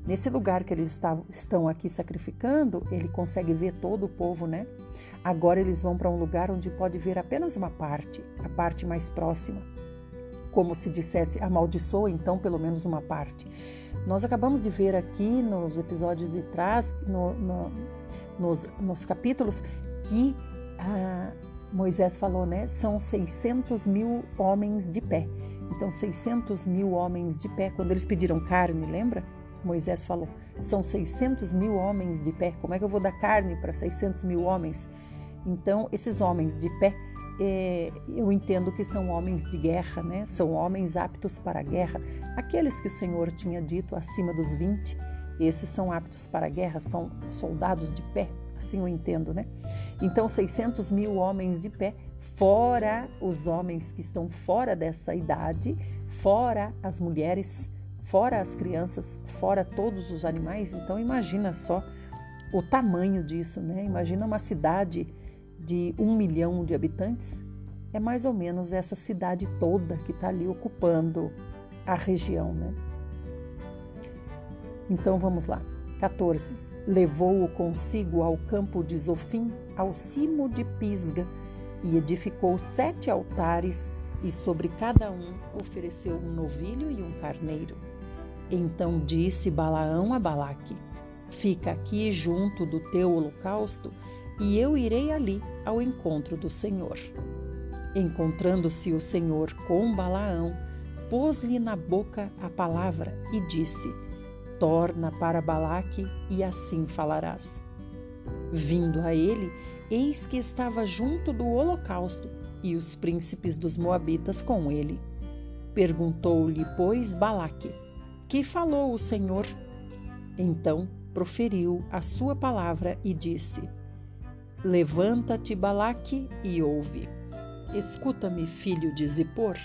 Nesse lugar que eles estão aqui sacrificando, ele consegue ver todo o povo, né? Agora eles vão para um lugar onde pode ver apenas uma parte, a parte mais próxima. Como se dissesse, amaldiçoa então pelo menos uma parte. Nós acabamos de ver aqui nos episódios de trás, no, no, nos, nos, capítulos, que ah, Moisés falou, né? São 600 mil homens de pé. Então, 600 mil homens de pé, quando eles pediram carne, lembra? Moisés falou: são 600 mil homens de pé, como é que eu vou dar carne para 600 mil homens? Então, esses homens de pé, é, eu entendo que são homens de guerra, né? São homens aptos para a guerra. Aqueles que o Senhor tinha dito acima dos 20, esses são aptos para a guerra, são soldados de pé, assim eu entendo, né? Então, 600 mil homens de pé, fora os homens que estão fora dessa idade, fora as mulheres, fora as crianças, fora todos os animais. Então imagina só o tamanho disso, né? Imagina uma cidade de um milhão de habitantes. É mais ou menos essa cidade toda que está ali ocupando a região, né? Então vamos lá. 14. Levou-o consigo ao campo de Zofim, ao cimo de Pisga, e edificou sete altares, e sobre cada um ofereceu um novilho e um carneiro. Então disse Balaão a Balaque: Fica aqui junto do teu holocausto, e eu irei ali ao encontro do Senhor. Encontrando-se o Senhor com Balaão, pôs-lhe na boca a palavra e disse: Torna para Balaque e assim falarás. Vindo a ele, eis que estava junto do holocausto e os príncipes dos Moabitas com ele. Perguntou-lhe, pois, Balaque: que falou o Senhor. Então proferiu a sua palavra e disse: Levanta-te, Balaque, e ouve. Escuta-me, filho de Zippor.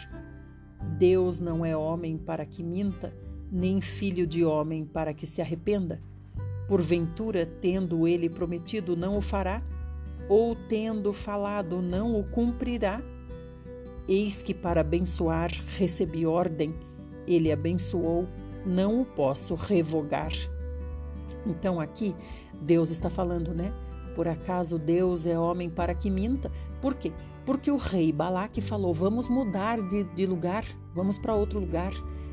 Deus não é homem para que minta, nem filho de homem para que se arrependa. Porventura, tendo ele prometido, não o fará? Ou tendo falado, não o cumprirá? Eis que para abençoar recebi ordem, ele abençoou não o posso revogar. Então aqui Deus está falando, né? Por acaso Deus é homem para que minta? Por quê? Porque o rei Balaque falou: vamos mudar de, de lugar, vamos para outro lugar,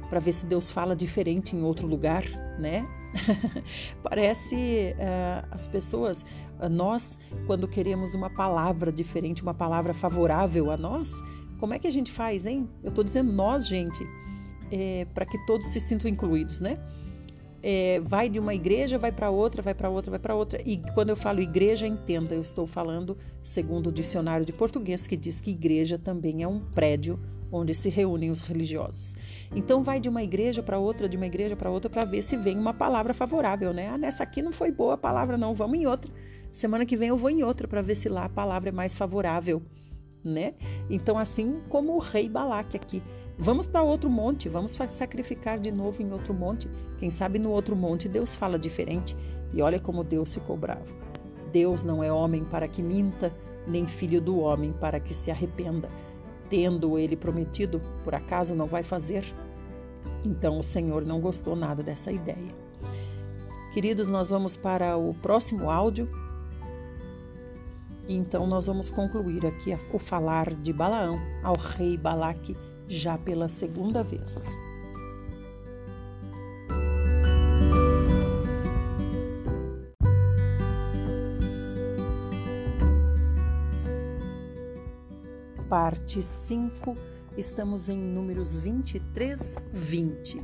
para ver se Deus fala diferente em outro lugar, né? Parece uh, as pessoas, uh, nós, quando queremos uma palavra diferente, uma palavra favorável a nós, Como é que a gente faz, hein? Eu estou dizendo nós, gente, é, para que todos se sintam incluídos, né? É, vai de uma igreja, vai para outra, vai para outra, vai para outra. E quando eu falo igreja, entenda, eu estou falando segundo o dicionário de português que diz que igreja também é um prédio onde se reúnem os religiosos. Então vai de uma igreja para outra, de uma igreja para outra para ver se vem uma palavra favorável, né? Ah, nessa aqui não foi boa a palavra não, vamos em outra. Semana que vem eu vou em outra para ver se lá a palavra é mais favorável, né? Então assim como o rei Balaque aqui, Vamos para outro monte, vamos sacrificar de novo em outro monte. Quem sabe no outro monte Deus fala diferente. E olha como Deus ficou bravo. Deus não é homem para que minta, nem filho do homem para que se arrependa. Tendo ele prometido, por acaso não vai fazer? Então o Senhor não gostou nada dessa ideia. Queridos, nós vamos para o próximo áudio. Então nós vamos concluir aqui o falar de Balaão ao rei Balaque já pela segunda vez. Parte 5, estamos em números 23, 20.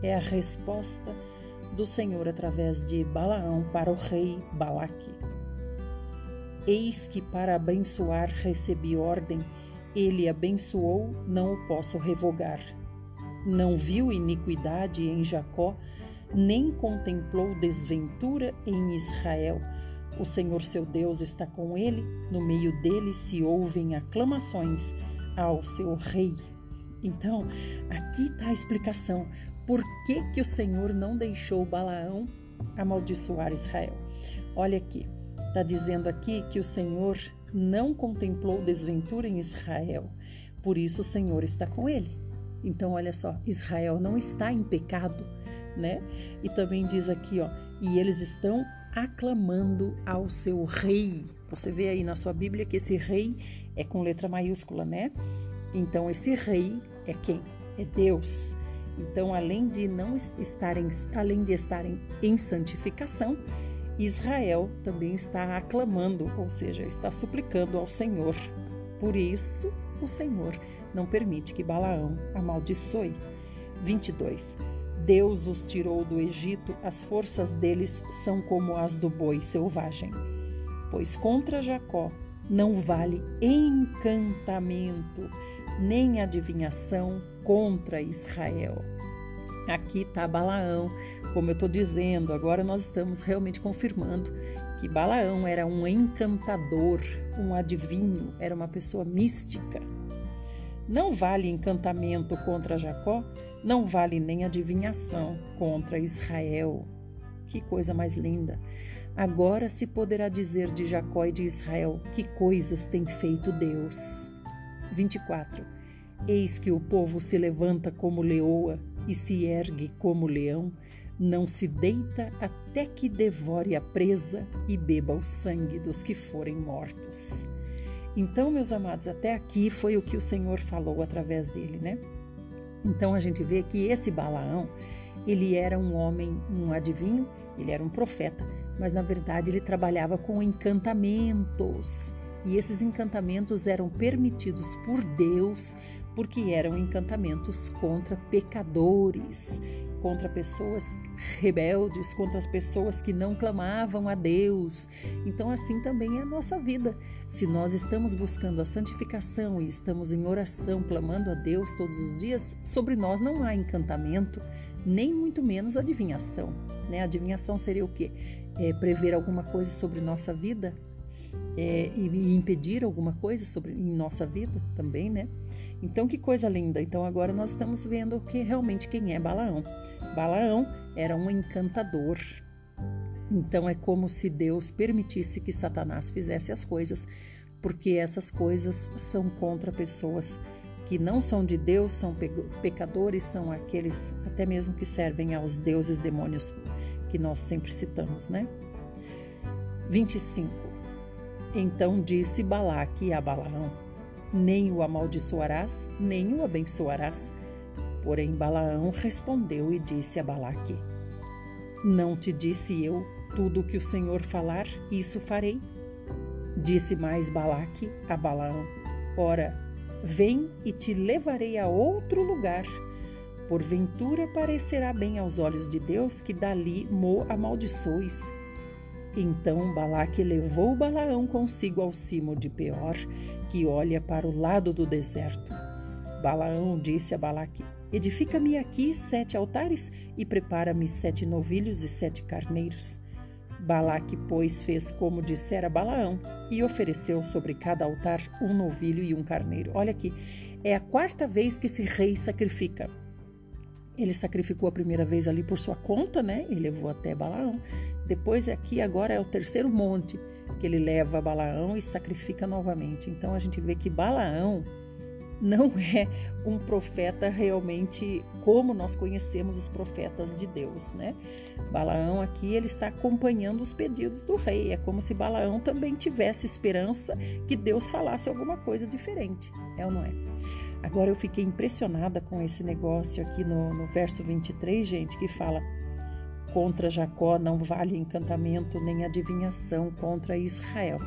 É a resposta do Senhor através de Balaão para o rei Balaque. Eis que para abençoar recebi ordem ele abençoou, não o posso revogar. Não viu iniquidade em Jacó, nem contemplou desventura em Israel. O Senhor seu Deus está com ele, no meio dele se ouvem aclamações ao seu rei. Então, aqui está a explicação. Por que, que o Senhor não deixou Balaão amaldiçoar Israel? Olha aqui, está dizendo aqui que o Senhor não contemplou desventura em Israel, por isso o Senhor está com ele. Então, olha só, Israel não está em pecado, né? E também diz aqui, ó, e eles estão aclamando ao seu rei. Você vê aí na sua Bíblia que esse rei é com letra maiúscula, né? Então, esse rei é quem? É Deus. Então, além de não estarem, além de estarem em santificação, Israel também está aclamando, ou seja, está suplicando ao Senhor. Por isso, o Senhor não permite que Balaão amaldiçoe. 22. Deus os tirou do Egito, as forças deles são como as do boi selvagem. Pois contra Jacó não vale encantamento, nem adivinhação contra Israel. Aqui está Balaão como eu estou dizendo, agora nós estamos realmente confirmando que Balaão era um encantador, um adivinho, era uma pessoa mística. Não vale encantamento contra Jacó, não vale nem adivinhação contra Israel. Que coisa mais linda! Agora se poderá dizer de Jacó e de Israel que coisas tem feito Deus. 24. Eis que o povo se levanta como leoa e se ergue como leão, não se deita até que devore a presa e beba o sangue dos que forem mortos. Então, meus amados, até aqui foi o que o Senhor falou através dele, né? Então a gente vê que esse Balaão, ele era um homem, um adivinho, ele era um profeta, mas na verdade ele trabalhava com encantamentos. E esses encantamentos eram permitidos por Deus porque eram encantamentos contra pecadores contra pessoas rebeldes, contra as pessoas que não clamavam a Deus. Então, assim também é a nossa vida. Se nós estamos buscando a santificação e estamos em oração, clamando a Deus todos os dias, sobre nós não há encantamento, nem muito menos adivinhação. Né? Adivinhação seria o quê? É prever alguma coisa sobre nossa vida é, e impedir alguma coisa sobre em nossa vida também, né? Então que coisa linda! Então agora nós estamos vendo que realmente quem é Balaão. Balaão era um encantador. Então é como se Deus permitisse que Satanás fizesse as coisas, porque essas coisas são contra pessoas que não são de Deus, são pecadores, são aqueles até mesmo que servem aos deuses demônios que nós sempre citamos, né? 25. Então disse Balaque a Balaão: Nem o amaldiçoarás, nem o abençoarás Porém, Balaão respondeu e disse a Balaque: Não te disse eu tudo o que o Senhor falar, isso farei? Disse mais Balaque a Balaão: Ora, Vem e te levarei a outro lugar. Porventura parecerá bem aos olhos de Deus que dali mo amaldiçoes. Então Balaque levou Balaão consigo ao cimo de Peor, que olha para o lado do deserto. Balaão disse a Balaque: Edifica-me aqui sete altares e prepara-me sete novilhos e sete carneiros. Balaque, pois, fez como dissera Balaão e ofereceu sobre cada altar um novilho e um carneiro. Olha aqui, é a quarta vez que esse rei sacrifica. Ele sacrificou a primeira vez ali por sua conta, né? E levou até Balaão. Depois aqui agora é o terceiro monte que ele leva Balaão e sacrifica novamente. Então a gente vê que Balaão não é um profeta realmente como nós conhecemos os profetas de Deus, né? Balaão aqui ele está acompanhando os pedidos do rei. É como se Balaão também tivesse esperança que Deus falasse alguma coisa diferente. É ou não é? Agora eu fiquei impressionada com esse negócio aqui no, no verso 23, gente, que fala contra Jacó não vale encantamento nem adivinhação contra Israel.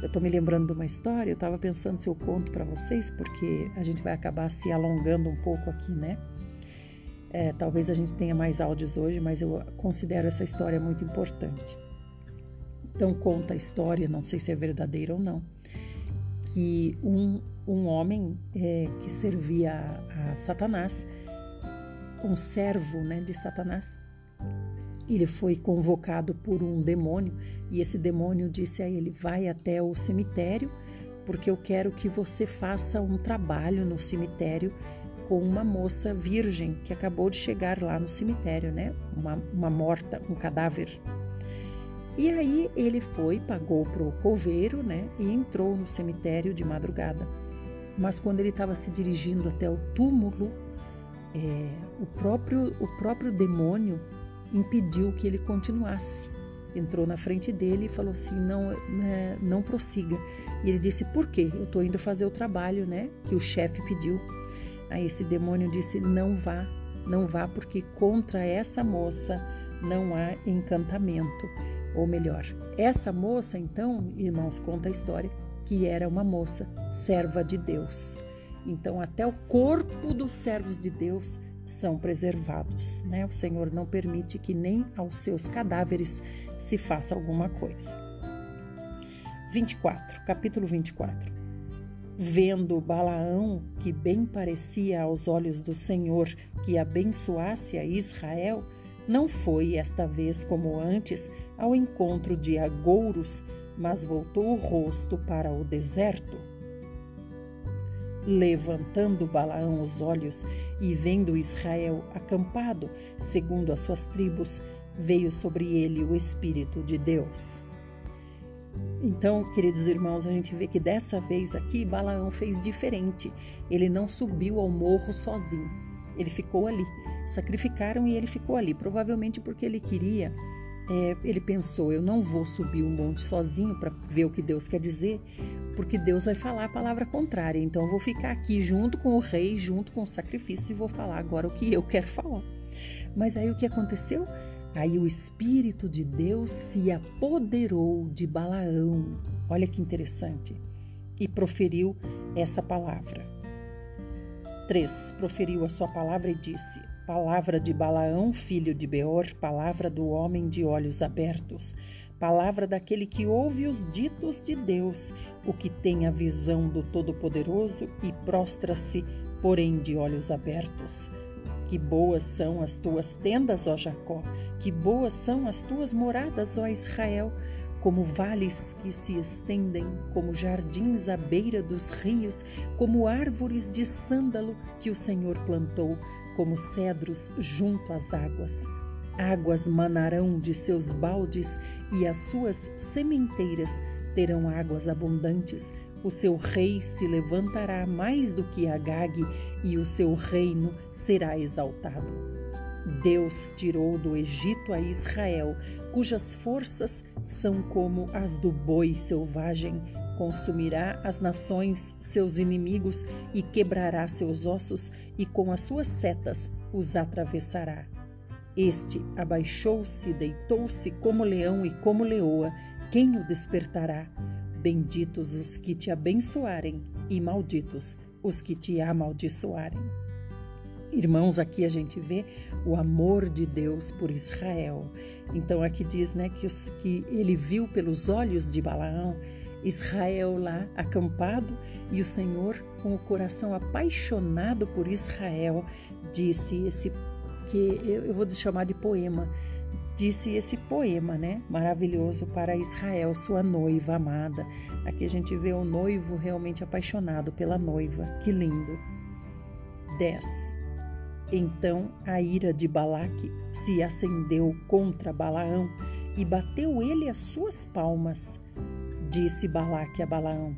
Eu estou me lembrando de uma história, eu estava pensando se eu conto para vocês, porque a gente vai acabar se alongando um pouco aqui, né? É, talvez a gente tenha mais áudios hoje, mas eu considero essa história muito importante. Então, conta a história, não sei se é verdadeira ou não, que um, um homem é, que servia a, a Satanás, um servo né, de Satanás, ele foi convocado por um demônio e esse demônio disse a ele: Vai até o cemitério, porque eu quero que você faça um trabalho no cemitério com uma moça virgem que acabou de chegar lá no cemitério, né? Uma, uma morta, um cadáver. E aí ele foi, pagou para o coveiro, né? E entrou no cemitério de madrugada. Mas quando ele estava se dirigindo até o túmulo, é, o próprio o próprio demônio impediu que ele continuasse. Entrou na frente dele e falou assim: não, né, não prossiga. E ele disse: por quê? Eu estou indo fazer o trabalho, né? Que o chefe pediu. Aí esse demônio disse: não vá, não vá, porque contra essa moça não há encantamento. Ou melhor, essa moça, então, irmãos, conta a história que era uma moça serva de Deus. Então, até o corpo dos servos de Deus são preservados. Né? O Senhor não permite que nem aos seus cadáveres se faça alguma coisa. 24, capítulo 24. Vendo Balaão, que bem parecia aos olhos do Senhor que abençoasse a Israel, não foi esta vez como antes ao encontro de agouros, mas voltou o rosto para o deserto Levantando Balaão os olhos e vendo Israel acampado, segundo as suas tribos, veio sobre ele o Espírito de Deus. Então, queridos irmãos, a gente vê que dessa vez aqui Balaão fez diferente. Ele não subiu ao morro sozinho. Ele ficou ali. Sacrificaram e ele ficou ali, provavelmente porque ele queria é, ele pensou: eu não vou subir o monte sozinho para ver o que Deus quer dizer, porque Deus vai falar a palavra contrária. Então eu vou ficar aqui junto com o rei, junto com o sacrifício e vou falar agora o que eu quero falar. Mas aí o que aconteceu? Aí o Espírito de Deus se apoderou de Balaão. Olha que interessante. E proferiu essa palavra. 3. Proferiu a sua palavra e disse: Palavra de Balaão, filho de Beor, palavra do homem de olhos abertos, palavra daquele que ouve os ditos de Deus, o que tem a visão do Todo-Poderoso e prostra-se, porém de olhos abertos. Que boas são as tuas tendas, ó Jacó, que boas são as tuas moradas, ó Israel, como vales que se estendem, como jardins à beira dos rios, como árvores de sândalo que o Senhor plantou como cedros junto às águas. Águas manarão de seus baldes e as suas sementeiras terão águas abundantes. O seu rei se levantará mais do que Agag e o seu reino será exaltado. Deus tirou do Egito a Israel, cujas forças são como as do boi selvagem consumirá as nações, seus inimigos, e quebrará seus ossos, e com as suas setas os atravessará. Este abaixou-se, deitou-se como leão e como leoa, quem o despertará? Benditos os que te abençoarem, e malditos os que te amaldiçoarem. Irmãos, aqui a gente vê o amor de Deus por Israel. Então aqui diz, né, que, os, que ele viu pelos olhos de Balaão Israel lá acampado e o Senhor com o coração apaixonado por Israel disse esse que eu vou chamar de poema disse esse poema, né? Maravilhoso para Israel, sua noiva amada. Aqui a gente vê o noivo realmente apaixonado pela noiva. Que lindo. 10. Então a ira de Balaque se acendeu contra Balaão e bateu ele as suas palmas. Disse Balaque a Balaão: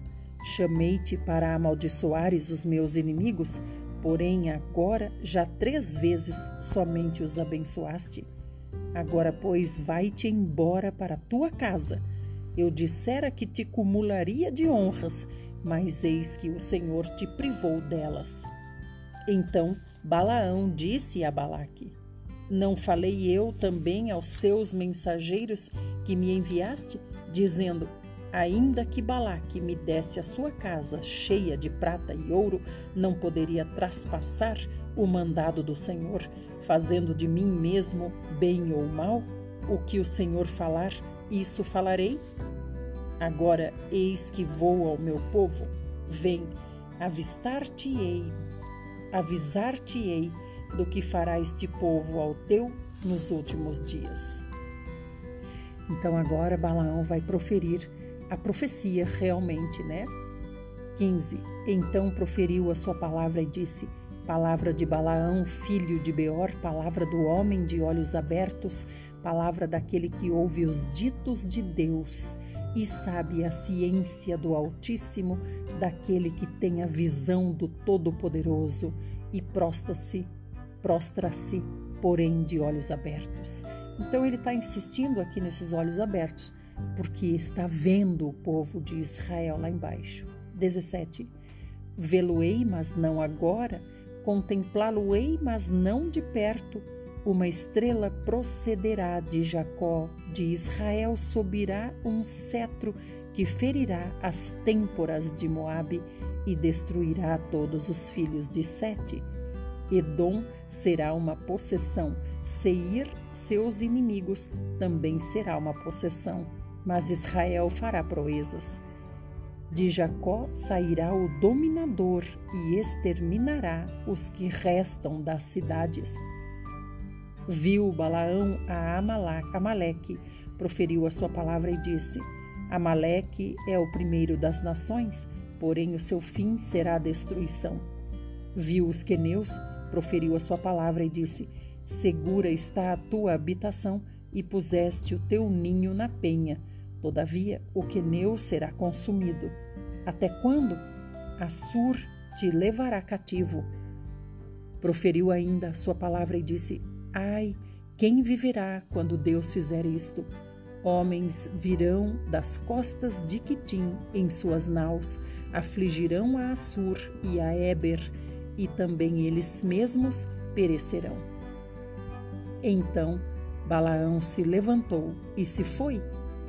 Chamei-te para amaldiçoares os meus inimigos, porém agora já três vezes somente os abençoaste. Agora, pois, vai-te embora para tua casa. Eu dissera que te cumularia de honras, mas eis que o Senhor te privou delas. Então Balaão disse a Balaque: Não falei eu também aos seus mensageiros que me enviaste, dizendo: Ainda que Balaque me desse a sua casa cheia de prata e ouro, não poderia traspassar o mandado do Senhor, fazendo de mim mesmo bem ou mal? O que o Senhor falar, isso falarei? Agora eis que vou ao meu povo, vem, avistar-te-ei, avisar-te-ei do que fará este povo ao teu nos últimos dias. Então agora Balaão vai proferir a profecia realmente, né? 15. Então proferiu a sua palavra e disse: Palavra de Balaão, filho de Beor, palavra do homem de olhos abertos, palavra daquele que ouve os ditos de Deus e sabe a ciência do Altíssimo, daquele que tem a visão do Todo-Poderoso e prostra-se, prostra-se, porém de olhos abertos. Então ele está insistindo aqui nesses olhos abertos porque está vendo o povo de Israel lá embaixo. 17. Vê-lo-ei, mas não agora, contemplá-lo-ei, mas não de perto. Uma estrela procederá de Jacó, de Israel subirá um cetro que ferirá as têmporas de Moabe e destruirá todos os filhos de Sete. Edom será uma possessão, Seir, seus inimigos, também será uma possessão mas Israel fará proezas. De Jacó sairá o dominador e exterminará os que restam das cidades. Viu Balaão a Amaleque, proferiu a sua palavra e disse: Amaleque é o primeiro das nações, porém o seu fim será a destruição. Viu os queneus, proferiu a sua palavra e disse: Segura está a tua habitação e puseste o teu ninho na penha Todavia, o queneu será consumido. Até quando? Assur te levará cativo. Proferiu ainda a sua palavra e disse: Ai, quem viverá quando Deus fizer isto? Homens virão das costas de Quitim em suas naus, afligirão a Assur e a Eber, e também eles mesmos perecerão. Então Balaão se levantou e se foi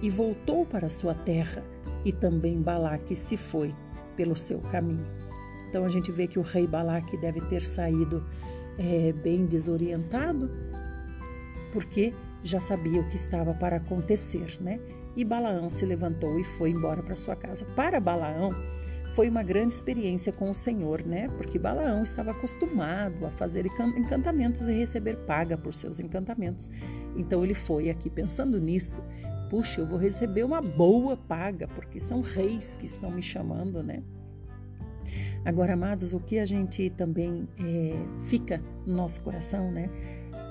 e voltou para sua terra, e também Balaque se foi pelo seu caminho. Então a gente vê que o rei Balaque deve ter saído é, bem desorientado, porque já sabia o que estava para acontecer, né? E Balaão se levantou e foi embora para sua casa. Para Balaão, foi uma grande experiência com o Senhor, né? Porque Balaão estava acostumado a fazer encantamentos e receber paga por seus encantamentos. Então ele foi aqui pensando nisso puxa, eu vou receber uma boa paga, porque são reis que estão me chamando, né? Agora, amados, o que a gente também é, fica no nosso coração, né?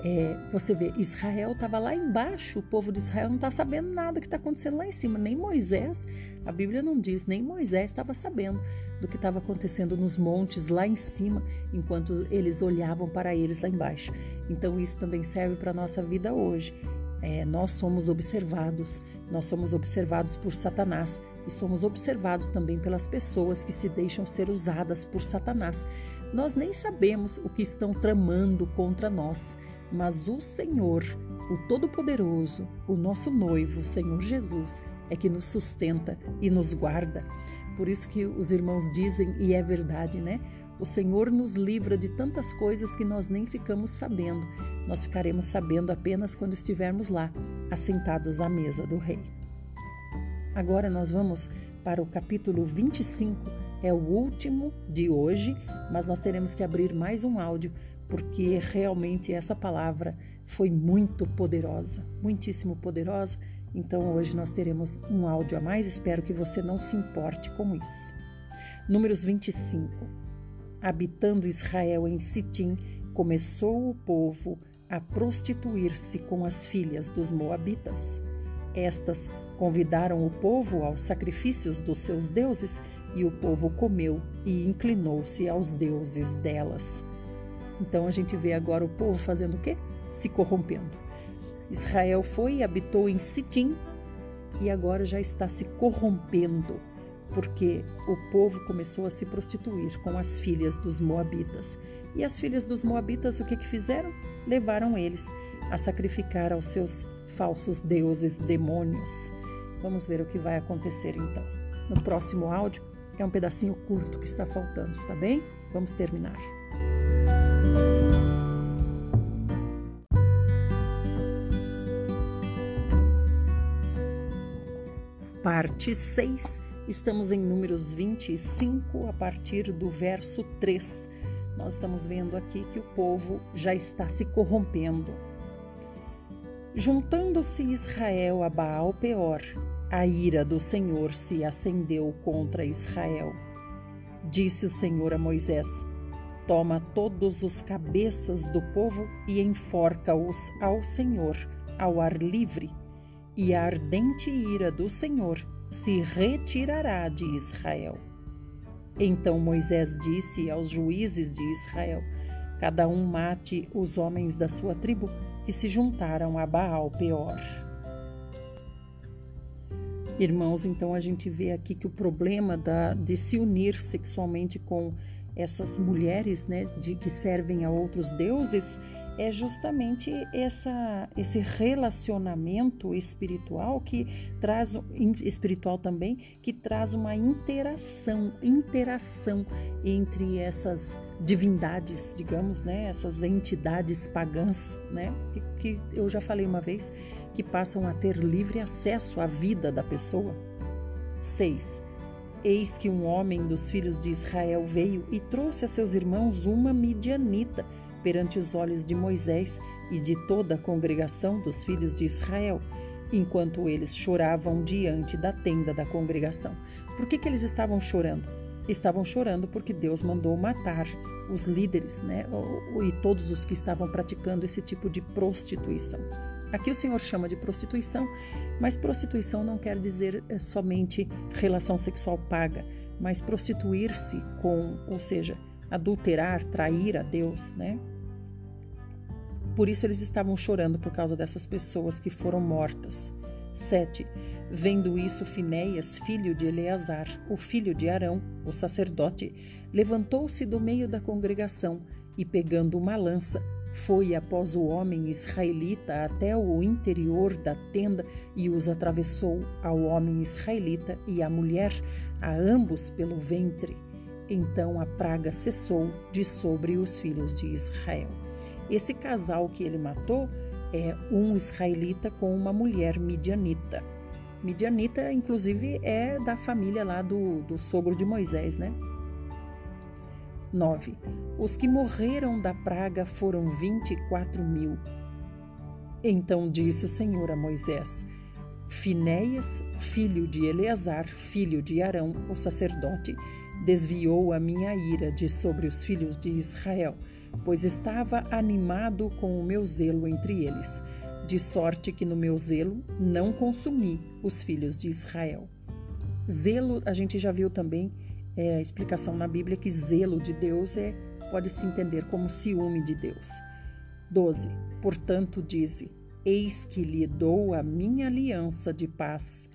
É, você vê, Israel estava lá embaixo, o povo de Israel não está sabendo nada que está acontecendo lá em cima. Nem Moisés, a Bíblia não diz, nem Moisés estava sabendo do que estava acontecendo nos montes lá em cima, enquanto eles olhavam para eles lá embaixo. Então, isso também serve para a nossa vida hoje. É, nós somos observados, nós somos observados por Satanás e somos observados também pelas pessoas que se deixam ser usadas por Satanás. Nós nem sabemos o que estão tramando contra nós, mas o Senhor, o Todo-Poderoso, o nosso noivo, o Senhor Jesus, é que nos sustenta e nos guarda. Por isso que os irmãos dizem, e é verdade, né? O Senhor nos livra de tantas coisas que nós nem ficamos sabendo. Nós ficaremos sabendo apenas quando estivermos lá, assentados à mesa do Rei. Agora nós vamos para o capítulo 25, é o último de hoje, mas nós teremos que abrir mais um áudio, porque realmente essa palavra foi muito poderosa, muitíssimo poderosa. Então hoje nós teremos um áudio a mais, espero que você não se importe com isso. Números 25 habitando Israel em Sitim, começou o povo a prostituir-se com as filhas dos Moabitas. Estas convidaram o povo aos sacrifícios dos seus deuses, e o povo comeu e inclinou-se aos deuses delas. Então a gente vê agora o povo fazendo o quê? Se corrompendo. Israel foi e habitou em Sitim e agora já está se corrompendo porque o povo começou a se prostituir com as filhas dos Moabitas. E as filhas dos Moabitas o que, que fizeram? Levaram eles a sacrificar aos seus falsos deuses demônios. Vamos ver o que vai acontecer então. No próximo áudio é um pedacinho curto que está faltando, está bem? Vamos terminar. Parte 6 Estamos em Números 25, a partir do verso 3. Nós estamos vendo aqui que o povo já está se corrompendo. Juntando-se Israel a Baal Peor, a ira do Senhor se acendeu contra Israel. Disse o Senhor a Moisés: Toma todos os cabeças do povo e enforca-os ao Senhor, ao ar livre, e a ardente ira do Senhor se retirará de Israel. Então Moisés disse aos juízes de Israel: Cada um mate os homens da sua tribo que se juntaram a Baal Peor. Irmãos, então a gente vê aqui que o problema da, de se unir sexualmente com essas mulheres né, de, que servem a outros deuses é justamente essa, esse relacionamento espiritual que traz espiritual também que traz uma interação, interação entre essas divindades, digamos, né, essas entidades pagãs, né, que, que eu já falei uma vez que passam a ter livre acesso à vida da pessoa. 6. Eis que um homem dos filhos de Israel veio e trouxe a seus irmãos uma midianita perante os olhos de Moisés e de toda a congregação dos filhos de Israel, enquanto eles choravam diante da tenda da congregação. Por que, que eles estavam chorando? Estavam chorando porque Deus mandou matar os líderes né, e todos os que estavam praticando esse tipo de prostituição. Aqui o Senhor chama de prostituição, mas prostituição não quer dizer eh, somente relação sexual paga, mas prostituir-se com, ou seja, adulterar, trair a Deus, né? Por isso eles estavam chorando por causa dessas pessoas que foram mortas. 7. Vendo isso, Finéias, filho de Eleazar, o filho de Arão, o sacerdote, levantou-se do meio da congregação e, pegando uma lança, foi após o homem israelita até o interior da tenda e os atravessou ao homem israelita e à mulher, a ambos pelo ventre. Então a praga cessou de sobre os filhos de Israel. Esse casal que ele matou é um israelita com uma mulher midianita. Midianita, inclusive, é da família lá do, do sogro de Moisés, né? 9. Os que morreram da praga foram 24 mil. Então disse o Senhor a Moisés: Finéias, filho de Eleazar, filho de Arão, o sacerdote, desviou a minha ira de sobre os filhos de Israel, pois estava animado com o meu zelo entre eles, de sorte que no meu zelo não consumi os filhos de Israel. Zelo, a gente já viu também é, a explicação na Bíblia que zelo de Deus é pode se entender como ciúme de Deus. 12. Portanto, dize: Eis que lhe dou a minha aliança de paz,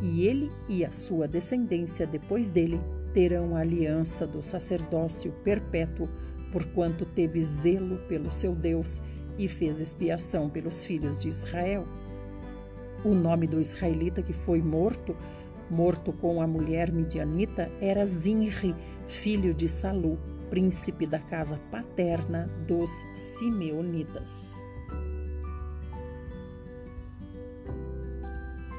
e ele e a sua descendência depois dele terão a aliança do sacerdócio perpétuo, porquanto teve zelo pelo seu Deus e fez expiação pelos filhos de Israel. O nome do israelita que foi morto, morto com a mulher midianita, era Zinri, filho de Salu. príncipe da casa paterna dos Simeonitas.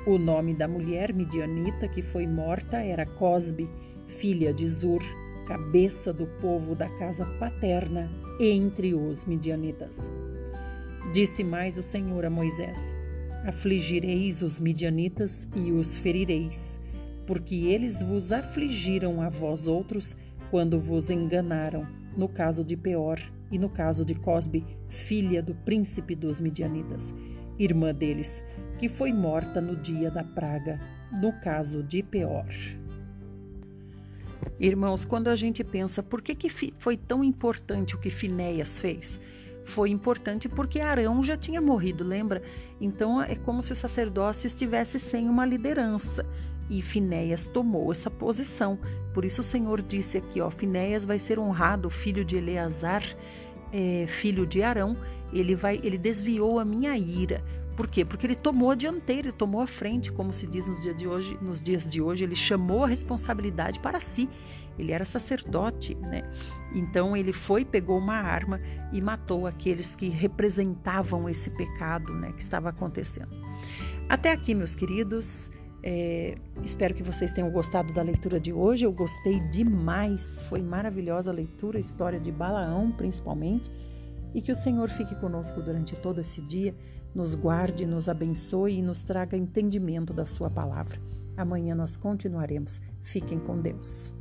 O nome da mulher midianita que foi morta era Cosbe, filha de Zur, cabeça do povo da casa paterna entre os midianitas. Disse mais o Senhor a Moisés: Afligireis os midianitas e os ferireis, porque eles vos afligiram a vós outros quando vos enganaram, no caso de Peor e no caso de Cosbe, filha do príncipe dos midianitas, irmã deles que foi morta no dia da praga, no caso de Peor. Irmãos, quando a gente pensa por que, que foi tão importante o que Finéias fez, foi importante porque Arão já tinha morrido, lembra? Então é como se o sacerdócio estivesse sem uma liderança. E Finéias tomou essa posição. Por isso o Senhor disse aqui, ó, Finéias vai ser honrado, filho de Eleazar, é, filho de Arão. Ele vai, ele desviou a minha ira. Por quê? Porque ele tomou a dianteira, ele tomou a frente, como se diz nos dias de hoje, nos dias de hoje, ele chamou a responsabilidade para si. Ele era sacerdote, né? Então ele foi, pegou uma arma e matou aqueles que representavam esse pecado, né, que estava acontecendo. Até aqui, meus queridos. É, espero que vocês tenham gostado da leitura de hoje. Eu gostei demais. Foi maravilhosa a leitura, a história de Balaão, principalmente. E que o Senhor fique conosco durante todo esse dia nos guarde, nos abençoe e nos traga entendimento da Sua palavra. Amanhã nós continuaremos. Fiquem com Deus.